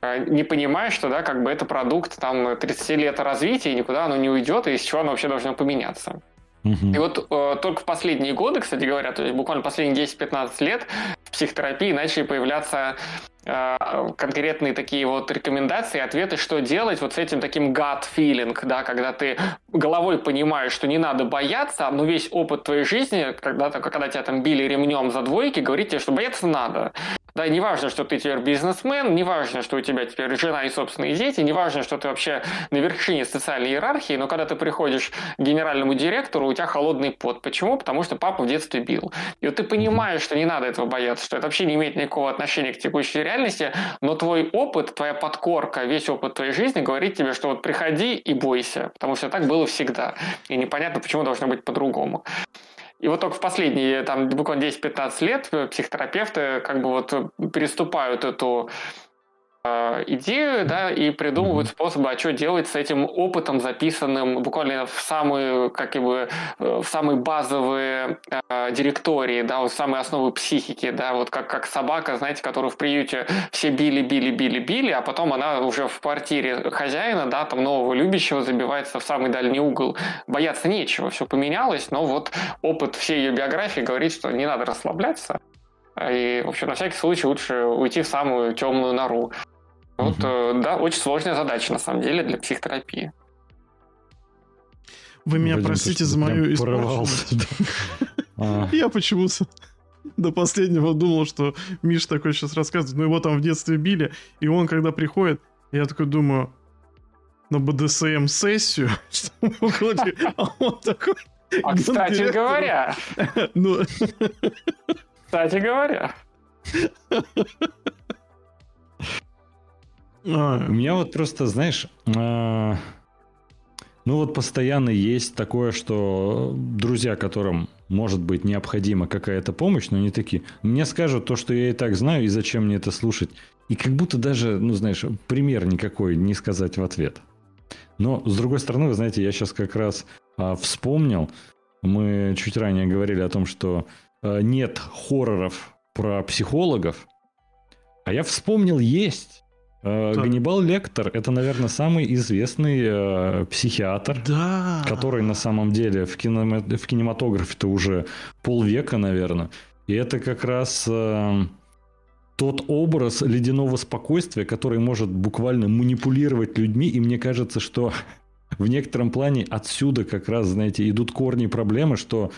C: Э, не понимая, что, да, как бы это продукт там 30 лет развития, никуда оно не уйдет, и из чего оно вообще должно поменяться. И вот э, только в последние годы, кстати говоря, то есть буквально последние 10-15 лет в психотерапии начали появляться э, конкретные такие вот рекомендации, ответы, что делать вот с этим таким gut feeling, да, когда ты головой понимаешь, что не надо бояться, но весь опыт твоей жизни, когда, когда тебя там били ремнем за двойки, говорит тебе, что бояться надо. Да, не важно, что ты теперь бизнесмен, не важно, что у тебя теперь жена и собственные дети, не важно, что ты вообще на вершине социальной иерархии, но когда ты приходишь к генеральному директору, у тебя холодный пот. Почему? Потому что папа в детстве бил. И вот ты понимаешь, что не надо этого бояться, что это вообще не имеет никакого отношения к текущей реальности, но твой опыт, твоя подкорка, весь опыт твоей жизни говорит тебе, что вот приходи и бойся, потому что так было всегда. И непонятно, почему должно быть по-другому. И вот только в последние там, буквально 10-15 лет психотерапевты как бы вот переступают эту Э, идею, да, и придумывают способы, а что делать с этим опытом, записанным буквально в самые, как бы, э, в самые базовые э, директории, да, вот в самые основы психики, да, вот как, как собака, знаете, которую в приюте все били, били, били, били, а потом она уже в квартире хозяина, да, там нового любящего забивается в самый дальний угол. Бояться нечего, все поменялось, но вот опыт всей ее биографии говорит, что не надо расслабляться, и, в общем, на всякий случай лучше уйти в самую темную нору. Вот, угу. да, очень сложная задача, на самом деле, для психотерапии.
A: Вы меня Вадим, простите за мою испорченность. А. Я почему-то до последнего думал, что Миш такой сейчас рассказывает, ну его там в детстве били, и он когда приходит, я такой думаю, на БДСМ-сессию,
C: а он такой... А, кстати говоря... Ну... Кстати говоря...
B: У меня вот просто, знаешь, а, ну вот постоянно есть такое, что друзья, которым может быть необходима какая-то помощь, но они такие, мне скажут то, что я и так знаю, и зачем мне это слушать. И как будто даже, ну знаешь, пример никакой не сказать в ответ. Но, с другой стороны, вы знаете, я сейчас как раз а, вспомнил, мы чуть ранее говорили о том, что а, нет хорроров про психологов, а я вспомнил, есть. Э, да. Ганнибал Лектор это, наверное, самый известный э, психиатр,
A: да.
B: который на самом деле в, кино, в кинематографе-то уже полвека, наверное. И это как раз э, тот образ ледяного спокойствия, который может буквально манипулировать людьми. И мне кажется, что в некотором плане отсюда как раз, знаете, идут корни проблемы, что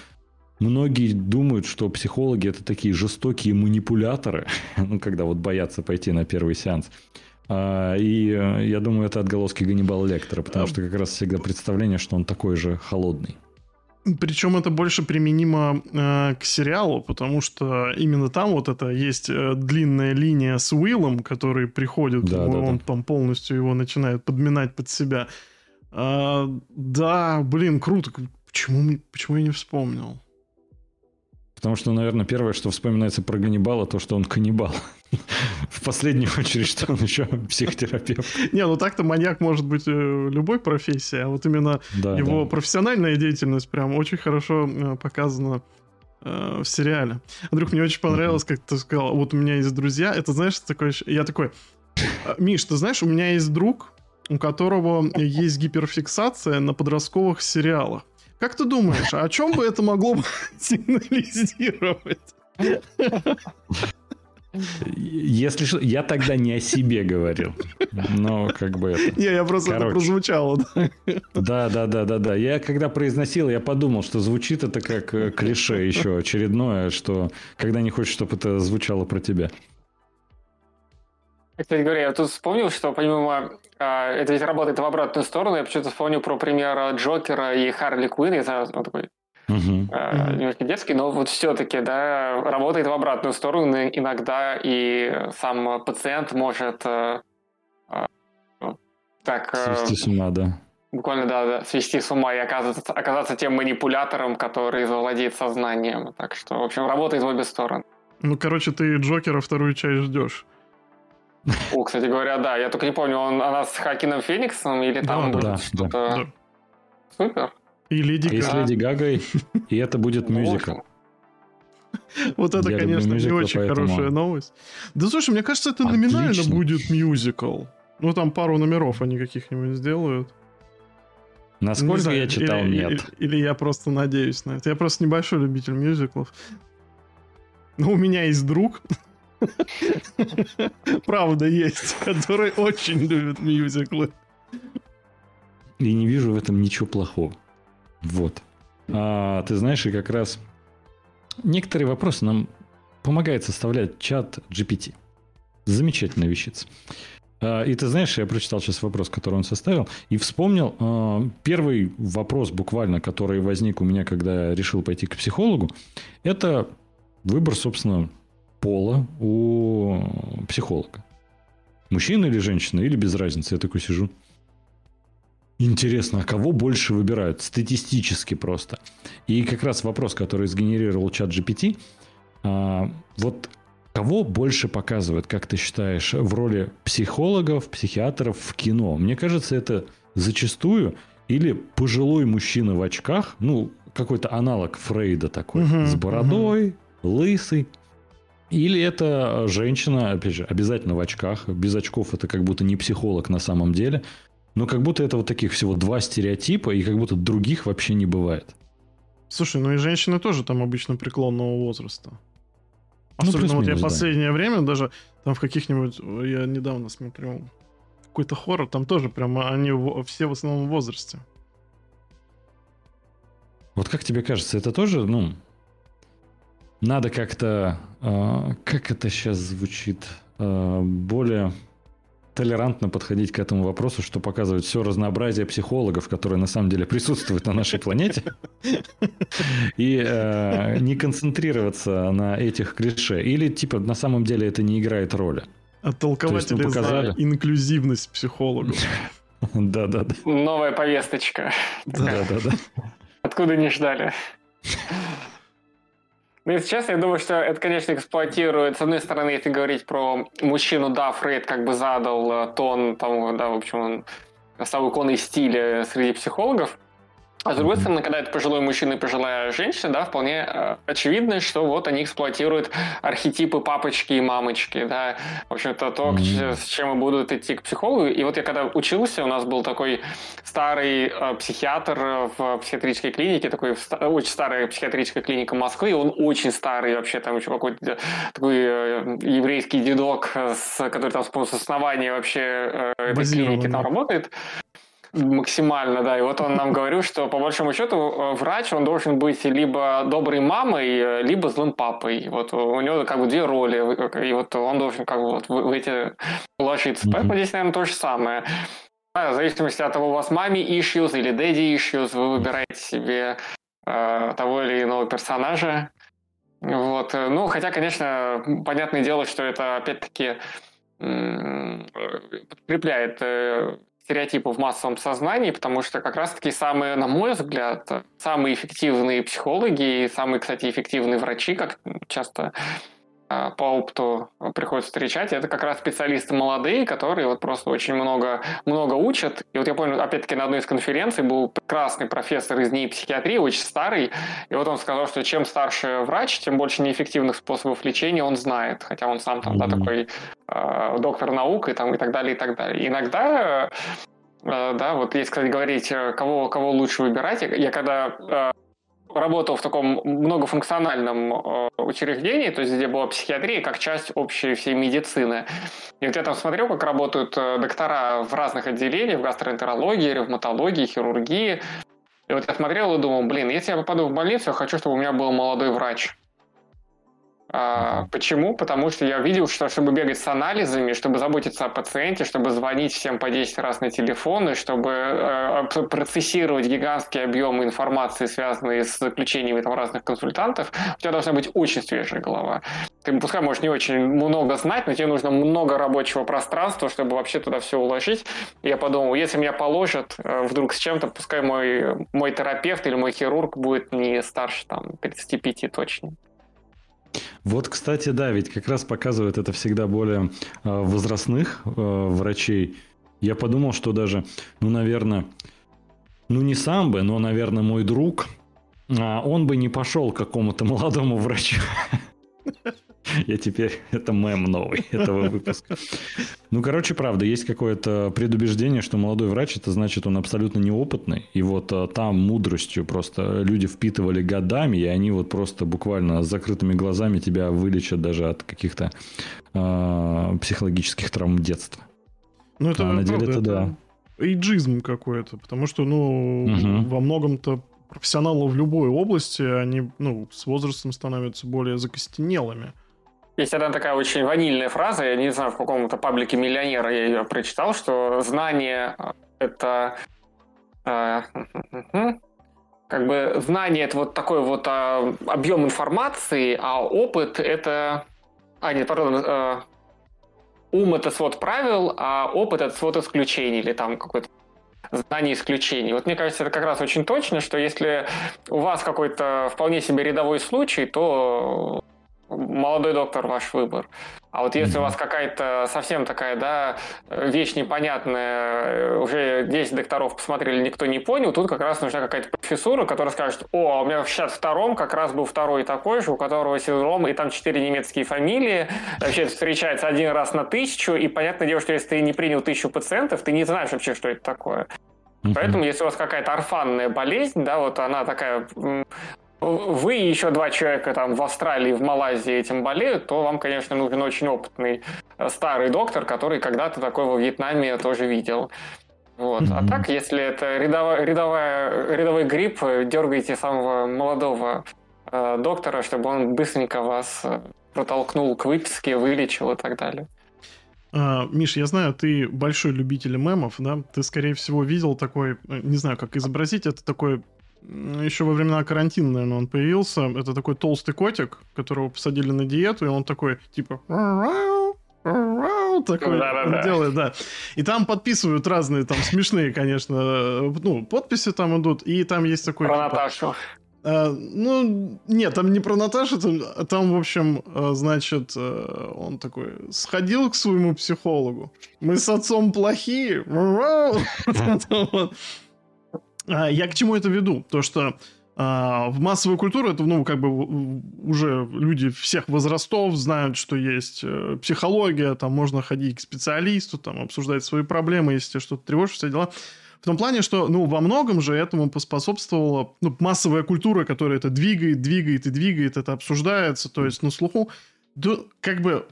B: Многие думают, что психологи это такие жестокие манипуляторы, ну, когда вот боятся пойти на первый сеанс. А, и э, я думаю, это отголоски Ганнибала Лектора, потому что как раз всегда представление, что он такой же холодный.
A: Причем это больше применимо э, к сериалу, потому что именно там вот это есть э, длинная линия с Уиллом, который приходит, да, он, да, он да. там полностью его начинает подминать под себя. А, да, блин, круто. Почему, почему я не вспомнил?
B: Потому что, наверное, первое, что вспоминается про Ганнибала, то, что он каннибал. В последнюю очередь, что он еще психотерапевт.
A: Не, ну так-то маньяк может быть э, любой профессии, а вот именно его профессиональная деятельность прям очень хорошо э, показана э, в сериале. Андрюх, мне очень понравилось, как ты сказал, вот у меня есть друзья, это знаешь, такой, я такой, Миш, ты знаешь, у меня есть друг, у которого есть гиперфиксация на подростковых сериалах. Как ты думаешь, о чем бы это могло бы сигнализировать?
B: Если что, я тогда не о себе говорил. Но как бы это...
A: Не, я просто Короче. это прозвучало.
B: Да, да, да, да, да. Я когда произносил, я подумал, что звучит это как э, клише еще очередное, что когда не хочешь, чтобы это звучало про тебя.
C: Кстати говоря, я тут вспомнил, что помимо... А, это ведь работает в обратную сторону. Я почему-то вспомнил про пример Джокера и Харли Квинн. Я знаю, он такой Uh, немножко детский, но вот все-таки, да, работает в обратную сторону иногда, и сам пациент может uh, uh, так...
B: Свести с ума, да.
C: Буквально, да, да, свести с ума и оказаться, оказаться тем манипулятором, который завладеет сознанием. Так что, в общем, работает в обе стороны.
A: Ну, короче, ты Джокера вторую часть ждешь.
C: О, кстати говоря, да, я только не помню, он, она с Хакином Фениксом или там да, да, что-то... Да. Супер.
A: И Леди
B: Гага. И с Леди Гагой, и это будет мюзикл.
A: Вот это, Я конечно, не очень поэтому... хорошая новость. Да слушай, мне кажется, это Отлично. номинально будет мюзикл. Ну, там пару номеров они каких-нибудь сделают.
B: Насколько знаю, я читал,
A: или,
B: нет.
A: Или, или я просто надеюсь на это. Я просто небольшой любитель мюзиклов. Но у меня есть друг, правда есть, который очень любит мюзиклы.
B: И не вижу в этом ничего плохого. Вот. А, ты знаешь, и как раз некоторые вопросы нам помогает составлять чат GPT. Замечательная вещица. А, и ты знаешь, я прочитал сейчас вопрос, который он составил, и вспомнил а, первый вопрос буквально, который возник у меня, когда я решил пойти к психологу, это выбор, собственно, пола у психолога. Мужчина или женщина, или без разницы. Я такой сижу. Интересно, а кого больше выбирают? Статистически просто. И как раз вопрос, который сгенерировал чат GPT, а, вот кого больше показывают, как ты считаешь, в роли психологов, психиатров в кино? Мне кажется, это зачастую или пожилой мужчина в очках, ну, какой-то аналог Фрейда такой, угу, с бородой, угу. лысый. Или это женщина, опять же, обязательно в очках. Без очков это как будто не психолог на самом деле. Но как будто это вот таких всего два стереотипа, и как будто других вообще не бывает.
A: Слушай, ну и женщины тоже там обычно преклонного возраста. Ну, Особенно вот я да. последнее время даже там в каких-нибудь... Я недавно смотрел какой-то хоррор, там тоже прям они все в основном в возрасте.
B: Вот как тебе кажется, это тоже, ну, надо как-то, э, как это сейчас звучит, э, более толерантно подходить к этому вопросу, что показывает все разнообразие психологов, которые на самом деле присутствуют на нашей планете, и э, не концентрироваться на этих клише. Или, типа, на самом деле это не играет роли.
A: Оттолкователи показали... за инклюзивность психологов.
B: Да-да-да.
C: Новая повесточка.
B: Да-да-да.
C: Откуда не ждали. Ну, если честно, я думаю, что это, конечно, эксплуатирует, с одной стороны, если говорить про мужчину, да, Фрейд как бы задал э, тон тому, да, в общем, он стал иконой стиля среди психологов, а с другой стороны, когда это пожилой мужчина и пожилая женщина, да, вполне э, очевидно, что вот они эксплуатируют архетипы папочки и мамочки, да. В общем-то, то, mm-hmm. с чем мы будут идти к психологу. И вот я когда учился, у нас был такой старый э, психиатр в психиатрической клинике, такой очень старая психиатрическая клиника Москвы, и он очень старый вообще, там еще какой-то такой э, еврейский дедок, с, который там с основания вообще э, этой клиники там работает. Максимально, да. И вот он нам говорил, что по большому счету э, врач, он должен быть либо доброй мамой, э, либо злым папой. Вот у него как бы две роли, и вот он должен как бы вот в эти ложиться. Mm-hmm. Поэтому здесь, наверное, то же самое. Да, в зависимости от того, у вас маме issues или daddy issues, вы выбираете себе э, того или иного персонажа. Вот. Ну, хотя, конечно, понятное дело, что это опять-таки подкрепляет стереотипы в массовом сознании, потому что как раз-таки самые, на мой взгляд, самые эффективные психологи и самые, кстати, эффективные врачи, как часто по опыту приходится встречать, это как раз специалисты молодые, которые вот просто очень много, много учат. И вот я помню, опять-таки, на одной из конференций был прекрасный профессор из НИИ психиатрии, очень старый, и вот он сказал, что чем старше врач, тем больше неэффективных способов лечения он знает, хотя он сам там, да, такой э, доктор наук и, там, и так далее, и так далее. И иногда, э, да, вот если, кстати, говорить, кого, кого лучше выбирать, я, я когда э, работал в таком многофункциональном э, учреждении, то есть где была психиатрия как часть общей всей медицины. И вот я там смотрел, как работают э, доктора в разных отделениях, в гастроэнтерологии, ревматологии, хирургии. И вот я смотрел и думал, блин, если я попаду в больницу, я хочу, чтобы у меня был молодой врач. А, почему? Потому что я видел, что чтобы бегать с анализами, чтобы заботиться о пациенте, чтобы звонить всем по 10 раз на телефон, и чтобы э, процессировать гигантские объемы информации, связанные с заключениями там, разных консультантов, у тебя должна быть очень свежая голова. Ты, пускай, можешь не очень много знать, но тебе нужно много рабочего пространства, чтобы вообще туда все уложить. И я подумал, если меня положат э, вдруг с чем-то, пускай мой, мой терапевт или мой хирург будет не старше там, 35 точно.
B: Вот, кстати, да, ведь как раз показывает это всегда более э, возрастных э, врачей. Я подумал, что даже, ну, наверное, ну не сам бы, но, наверное, мой друг, а он бы не пошел к какому-то молодому врачу. Я теперь... Это мем новый этого выпуска. Ну, короче, правда, есть какое-то предубеждение, что молодой врач, это значит, он абсолютно неопытный. И вот а, там мудростью просто люди впитывали годами, и они вот просто буквально с закрытыми глазами тебя вылечат даже от каких-то э, психологических травм детства.
A: Ну, это, а на деле это, да. Эйджизм какой-то, потому что, ну, угу. во многом-то профессионалы в любой области, они, ну, с возрастом становятся более закостенелыми.
C: Есть одна такая очень ванильная фраза, я не знаю, в каком-то паблике миллионера я ее прочитал, что знание — это... Э, как бы знание — это вот такой вот э, объем информации, а опыт — это... А, нет, пардон, э, ум — это свод правил, а опыт — это свод исключений, или там какой-то знание исключений. Вот мне кажется, это как раз очень точно, что если у вас какой-то вполне себе рядовой случай, то молодой доктор ваш выбор. А вот если у вас какая-то совсем такая, да, вещь непонятная, уже 10 докторов посмотрели, никто не понял, тут как раз нужна какая-то профессура, которая скажет, о, а у меня в 62-м как раз был второй такой же, у которого синдром, и там четыре немецкие фамилии, вообще это встречается один раз на тысячу, и понятное дело, что если ты не принял тысячу пациентов, ты не знаешь вообще, что это такое. Поэтому, если у вас какая-то орфанная болезнь, да, вот она такая вы и еще два человека там в Австралии, в Малайзии этим болеют, то вам, конечно, нужен очень опытный э, старый доктор, который когда-то такой во Вьетнаме тоже видел. Вот. Mm-hmm. А так, если это рядовая, рядовая, рядовой грипп, дергайте самого молодого э, доктора, чтобы он быстренько вас э, протолкнул к выписке, вылечил и так далее.
A: Uh, Миш, я знаю, ты большой любитель мемов, да? Ты, скорее всего, видел такой, э, не знаю, как изобразить, это такой еще во времена карантина, наверное, он появился. Это такой толстый котик, которого посадили на диету, и он такой, типа, такой да, да, делает, да. И там подписывают разные, там смешные, конечно, ну, подписи там идут, и там есть такой...
C: Про типа, Наташу.
A: Uh, ну, нет, там не про Наташу, там, там, в общем, uh, значит, uh, он такой сходил к своему психологу. Мы с отцом плохие. А, я к чему это веду? То, что а, в массовую культуру это, ну, как бы уже люди всех возрастов знают, что есть э, психология, там можно ходить к специалисту, там обсуждать свои проблемы, если что-то тревожишь, все дела. В том плане, что, ну, во многом же этому поспособствовала ну, массовая культура, которая это двигает, двигает и двигает, это обсуждается, то есть на слуху. Да, как бы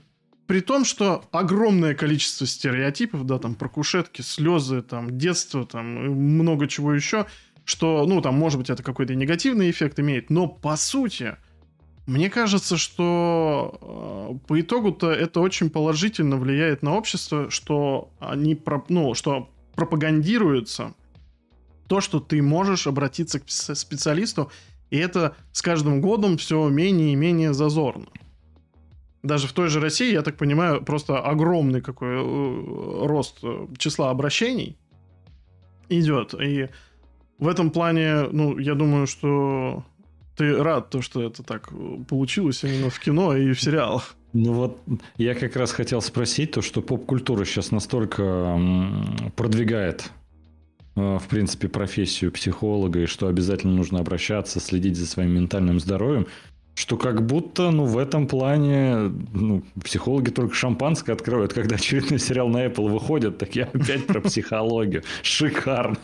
A: при том, что огромное количество стереотипов, да, там, про кушетки, слезы, там, детство, там, много чего еще, что, ну, там, может быть, это какой-то негативный эффект имеет, но, по сути, мне кажется, что э, по итогу-то это очень положительно влияет на общество, что они, про, ну, что пропагандируется то, что ты можешь обратиться к специалисту, и это с каждым годом все менее и менее зазорно даже в той же России, я так понимаю, просто огромный какой э, рост э, числа обращений идет. И в этом плане, ну, я думаю, что ты рад, то, что это так э, получилось именно в кино и в сериалах.
B: Ну вот, я как раз хотел спросить то, что поп-культура сейчас настолько продвигает, в принципе, профессию психолога, и что обязательно нужно обращаться, следить за своим ментальным здоровьем, что как будто, ну, в этом плане, ну, психологи только шампанское открывают, когда очередной сериал на Apple выходит, так я опять про психологию. Шикарно.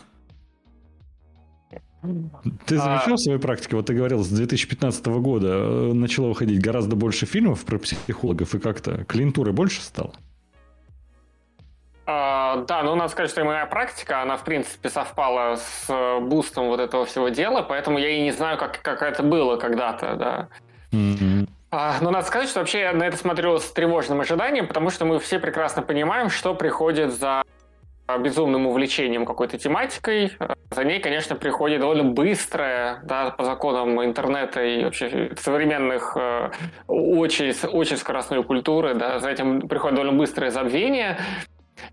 B: Ты замечал а... в своей практике, вот ты говорил, с 2015 года э, начало выходить гораздо больше фильмов про психологов, и как-то клиентуры больше стало?
C: А, да, ну, надо сказать, что моя практика, она, в принципе, совпала с э, бустом вот этого всего дела, поэтому я и не знаю, как, как это было когда-то, да. Mm-hmm. А, но надо сказать, что вообще я на это смотрю с тревожным ожиданием, потому что мы все прекрасно понимаем, что приходит за безумным увлечением какой-то тематикой. За ней, конечно, приходит довольно быстрое, да, по законам интернета и вообще современных э, очень, очень скоростной культуры, да, за этим приходит довольно быстрое забвение.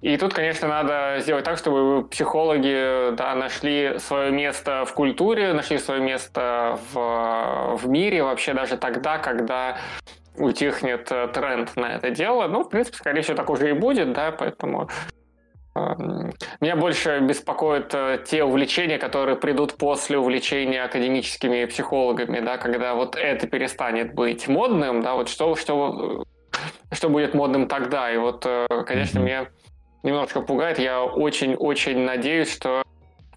C: И тут, конечно, надо сделать так, чтобы психологи да, нашли свое место в культуре, нашли свое место в, в мире вообще даже тогда, когда утихнет э, тренд на это дело. Ну, в принципе, скорее всего, так уже и будет, да, поэтому э, меня больше беспокоят э, те увлечения, которые придут после увлечения академическими психологами, да, когда вот это перестанет быть модным, да, вот что, что, что будет модным тогда. И вот, конечно, mm-hmm. мне немножко пугает. Я очень-очень надеюсь, что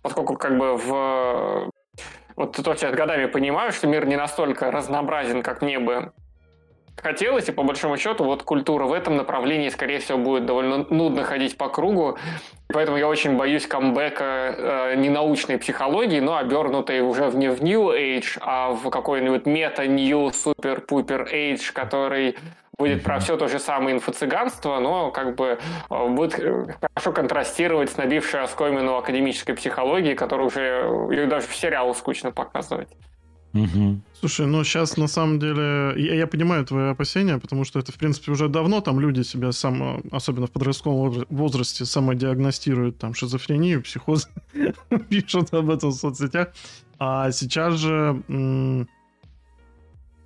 C: поскольку как бы в... Вот то, что я годами понимаю, что мир не настолько разнообразен, как мне бы хотелось, и по большому счету вот культура в этом направлении, скорее всего, будет довольно нудно ходить по кругу. Поэтому я очень боюсь камбэка э, не научной психологии, но обернутой уже в, не в New Age, а в какой-нибудь мета- New Супер-Пупер Age, который будет про все то же самое инфо-цыганство, но как бы э, будет э, хорошо контрастировать с набившей оскомину академической психологии, которую уже э, ее даже в сериалу скучно показывать.
A: Угу. Слушай, ну сейчас на самом деле я, я понимаю твои опасения, потому что это в принципе уже давно там люди себя сам, особенно в подростковом возрасте, самодиагностируют там шизофрению, психоз, пишут об этом в соцсетях. А сейчас же,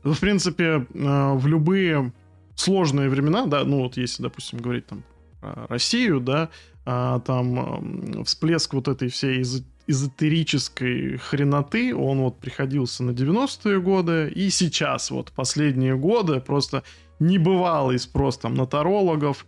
A: в принципе, в любые сложные времена, да, ну вот если, допустим, говорить там про Россию, да, а, там всплеск вот этой всей эз эзотерической хреноты, он вот приходился на 90-е годы, и сейчас вот последние годы просто небывалый спрос там на тарологов,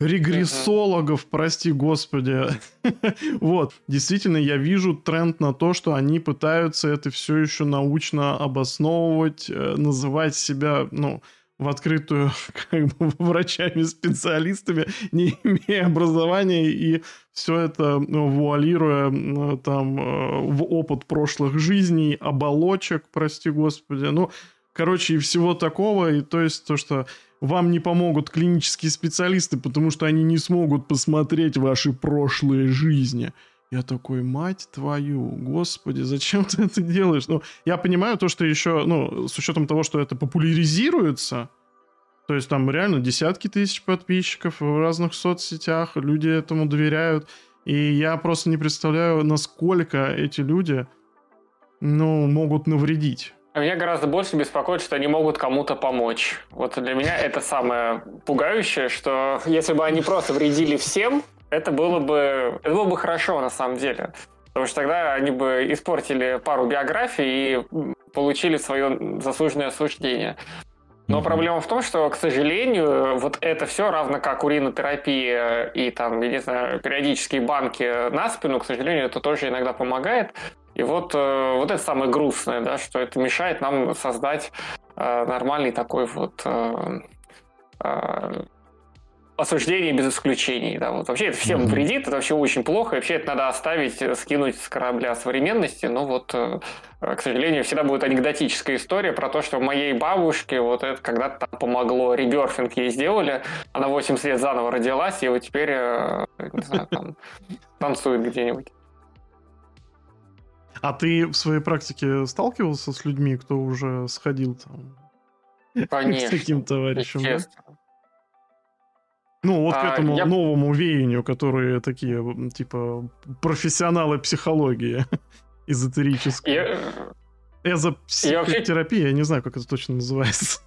A: регрессологов, прости господи. вот, действительно, я вижу тренд на то, что они пытаются это все еще научно обосновывать, э, называть себя, ну, в открытую как бы, врачами-специалистами, не имея образования, и все это ну, вуалируя там э, в опыт прошлых жизней, оболочек, прости господи, ну, короче, и всего такого, и то есть то, что вам не помогут клинические специалисты, потому что они не смогут посмотреть ваши прошлые жизни – я такой, мать твою, господи, зачем ты это делаешь? Ну, я понимаю то, что еще, ну, с учетом того, что это популяризируется, то есть там реально десятки тысяч подписчиков в разных соцсетях, люди этому доверяют, и я просто не представляю, насколько эти люди, ну, могут навредить.
C: А меня гораздо больше беспокоит, что они могут кому-то помочь. Вот для меня это самое пугающее, что если бы они просто вредили всем, это было бы, это было бы хорошо на самом деле. Потому что тогда они бы испортили пару биографий и получили свое заслуженное осуждение. Но проблема в том, что, к сожалению, вот это все, равно как уринотерапия и там, я не знаю, периодические банки на спину, к сожалению, это тоже иногда помогает. И вот, э, вот это самое грустное, да, что это мешает нам создать э, нормальный такой вот э, осуждение без исключений. Да. Вот вообще это всем mm-hmm. вредит, это вообще очень плохо, и вообще это надо оставить, э, скинуть с корабля современности, но вот, э, к сожалению, всегда будет анекдотическая история про то, что моей бабушке вот это когда-то там помогло, реберфинг ей сделали, она 80 лет заново родилась, и вот теперь, э, не знаю, там, танцует где-нибудь.
A: А ты в своей практике сталкивался с людьми, кто уже сходил там?
C: Конечно. С
A: таким товарищем, да? Ну, вот а, к этому я... новому веянию, которые такие, типа, профессионалы психологии эзотерические. Я... Эзопсихотерапия, я, не знаю, как это точно называется.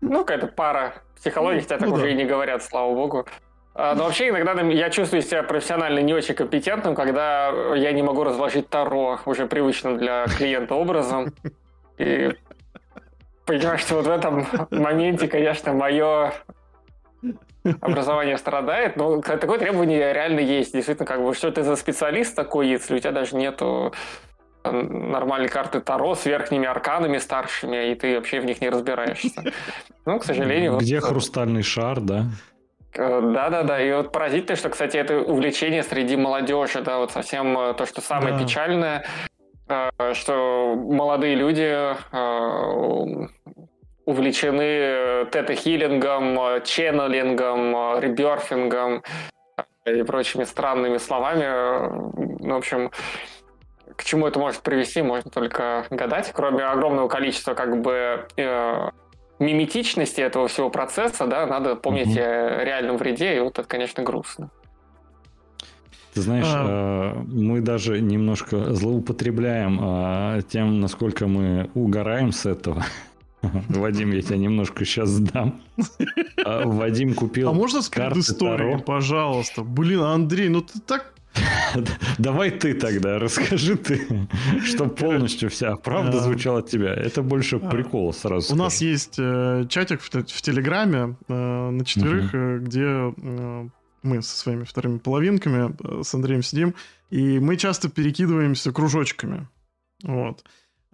C: Ну, какая-то пара психологии, хотя так ну, уже да. и не говорят, слава богу. А, но вообще иногда я чувствую себя профессионально не очень компетентным, когда я не могу разложить Таро уже привычным для клиента образом. И понимаешь, что вот в этом моменте, конечно, мое образование страдает, но такое требование реально есть. Действительно, как бы, что ты за специалист такой, если у тебя даже нету нормальные карты Таро с верхними арканами старшими, и ты вообще в них не разбираешься. Ну, к сожалению...
B: Где вот, хрустальный шар, да?
C: Да-да-да, и вот поразительно, что, кстати, это увлечение среди молодежи, да, вот совсем э, то, что самое да. печальное, э, что молодые люди э, увлечены тета-хиллингом, ченнелингом, реберфингом и прочими странными словами. Ну, в общем, к чему это может привести, можно только гадать. Кроме огромного количества как бы миметичности этого всего процесса, да, надо помнить угу. о реальном вреде, и вот это, конечно, грустно.
B: Ты знаешь, а... Э, мы даже немножко злоупотребляем а, тем, насколько мы угораем с этого. Вадим, я тебя немножко сейчас сдам. А, Вадим купил.
A: А можно с предысторией, пожалуйста? Блин, Андрей, ну ты так
B: Давай ты тогда, расскажи ты, чтобы полностью вся правда звучала от тебя. Это больше прикол сразу.
A: У нас есть э, чатик в Телеграме э, на четверых, э, где мы со своими вторыми половинками с Андреем сидим, и мы часто перекидываемся кружочками. Вот.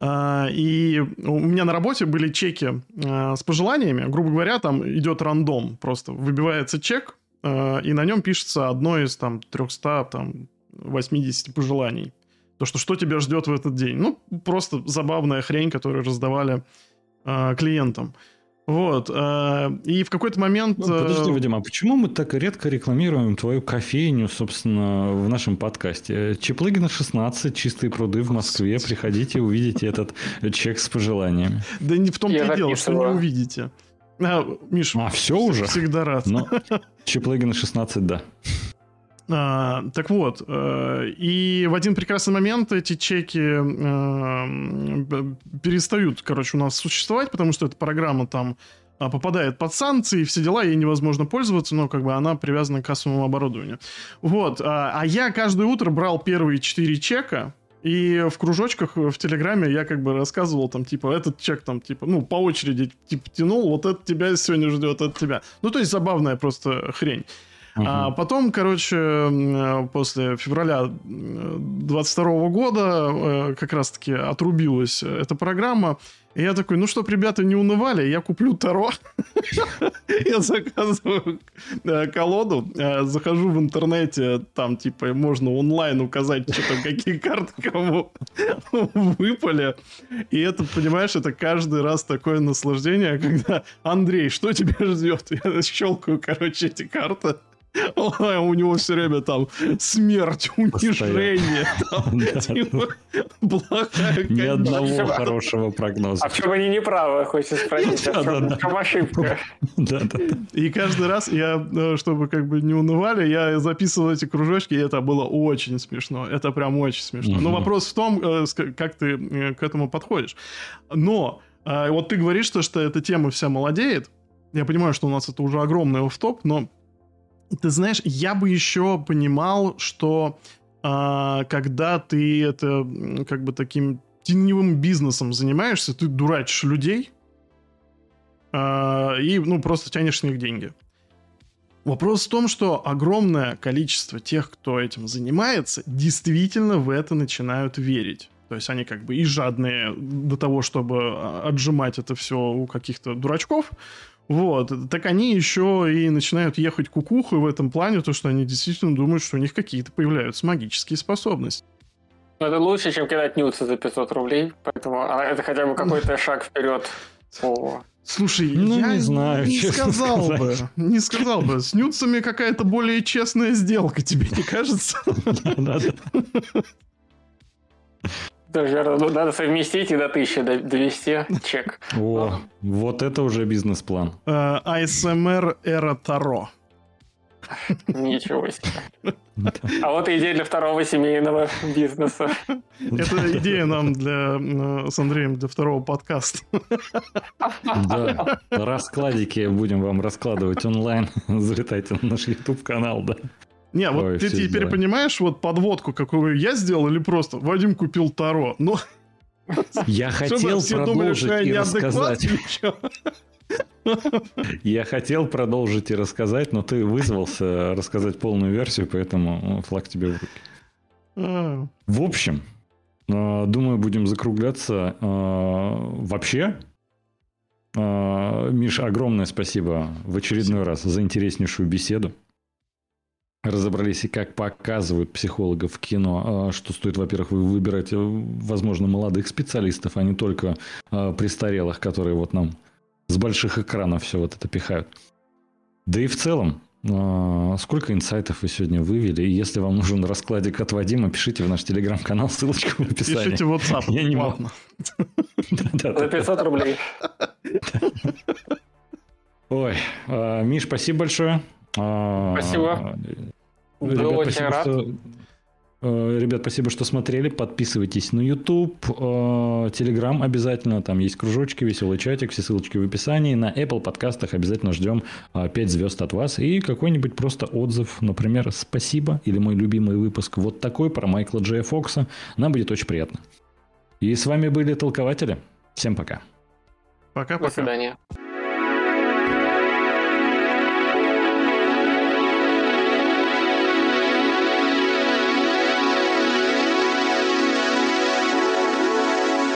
A: И у меня на работе были чеки с пожеланиями. Грубо говоря, там идет рандом. Просто выбивается чек, Э, и на нем пишется одно из там 300, там, 80 пожеланий. То, что что тебя ждет в этот день. Ну, просто забавная хрень, которую раздавали клиентам. Вот. Э, и в какой-то момент... Ну,
B: подожди, э, Вадим, а почему мы так редко рекламируем твою кофейню, собственно, в нашем подкасте? Чеплыгина 16, чистые пруды в Москве. Приходите, увидите этот чек с пожеланиями.
A: Да не в том-то и дело, что не увидите.
B: А, Миш, а, все уже?
A: Всегда рад.
B: Но Чиплегин 16, да.
A: А, так вот, э, и в один прекрасный момент эти чеки э, перестают, короче, у нас существовать, потому что эта программа там а, попадает под санкции, все дела, ей невозможно пользоваться, но как бы она привязана к кассовому оборудованию. Вот, а, а я каждое утро брал первые четыре чека, и в кружочках в Телеграме я как бы рассказывал там, типа, этот чек там, типа, ну, по очереди, типа, тянул, вот это тебя сегодня ждет, это тебя. Ну, то есть забавная просто хрень. Uh-huh. А потом, короче, после февраля 22 года э, как раз-таки отрубилась эта программа, и я такой, ну что, ребята, не унывали, я куплю Таро. Я заказываю э, колоду, э, захожу в интернете, там, типа, можно онлайн указать, что там, какие карты кому выпали. И это, понимаешь, это каждый раз такое наслаждение, когда, Андрей, что тебя ждет? Я щелкаю, короче, эти карты. У него все время там смерть, унижение, типа,
B: плохая Ни одного хорошего прогноза.
C: А в чем они не правы, хочется спросить, а в чем ошибка?
A: И каждый раз я, э, чтобы как бы не унывали, я записывал эти кружочки, и это было очень смешно. Это прям очень смешно. Но вопрос в том, э, как ты э, к этому подходишь. Но вот ты говоришь, что, что эта тема вся молодеет. Я понимаю, что у нас это уже огромный оф-топ, но ты знаешь, я бы еще понимал, что а, когда ты это как бы таким теневым бизнесом занимаешься, ты дурачишь людей а, и ну просто тянешь с них деньги. Вопрос в том, что огромное количество тех, кто этим занимается, действительно в это начинают верить. То есть они как бы и жадные до того, чтобы а, отжимать это все у каких-то дурачков, вот, так они еще и начинают ехать кукухой в этом плане, то что они действительно думают, что у них какие-то появляются магические способности.
C: Ну, это лучше, чем кидать нюцы за 500 рублей, поэтому а это хотя бы какой-то шаг вперед. О.
A: Слушай, ну, я не, знаю, не сказал сказать. бы, не сказал бы. С нюцами какая-то более честная сделка, тебе не кажется?
C: Ну, надо совместить и до тысячи довести чек.
B: О, вот это уже бизнес-план.
A: Э, эра Таро.
C: Ничего себе. А вот идея для второго семейного бизнеса.
A: Это идея нам для, э, с Андреем для второго подкаста.
B: Да, раскладики будем вам раскладывать онлайн. Залетайте на наш YouTube-канал, да.
A: Не, вот Ой, ты теперь дела. понимаешь вот подводку, какую я сделал, или просто Вадим купил Таро? Ну,
B: я хотел продолжить и рассказать. Я хотел продолжить и рассказать, но ты вызвался рассказать полную версию, поэтому флаг тебе в руки. А. В общем, Думаю, будем закругляться. Вообще, Миш, огромное спасибо в очередной раз за интереснейшую беседу. Разобрались и как показывают психологов в кино, что стоит, во-первых, выбирать, э, возможно, молодых специалистов, а не только престарелых, которые вот нам с больших экранов все вот это пихают. Да и в целом, а, сколько инсайтов вы сегодня вывели? И если вам нужен раскладик от Вадима, пишите в наш телеграм-канал, ссылочка в описании.
A: Пишите в WhatsApp.
C: Я не могу. За 500 рублей.
B: Ой, а, Миш, спасибо большое.
C: А, спасибо.
B: Был очень рад. Э, ребят, спасибо, что смотрели. Подписывайтесь на YouTube, э, Telegram обязательно. Там есть кружочки, веселый чатик, все ссылочки в описании. На Apple подкастах обязательно ждем 5 э, звезд от вас. И какой-нибудь просто отзыв, например, спасибо. Или мой любимый выпуск вот такой про Майкла Джея Фокса. Нам будет очень приятно. И с вами были толкователи. Всем пока.
A: Пока-пока.
C: До свидания.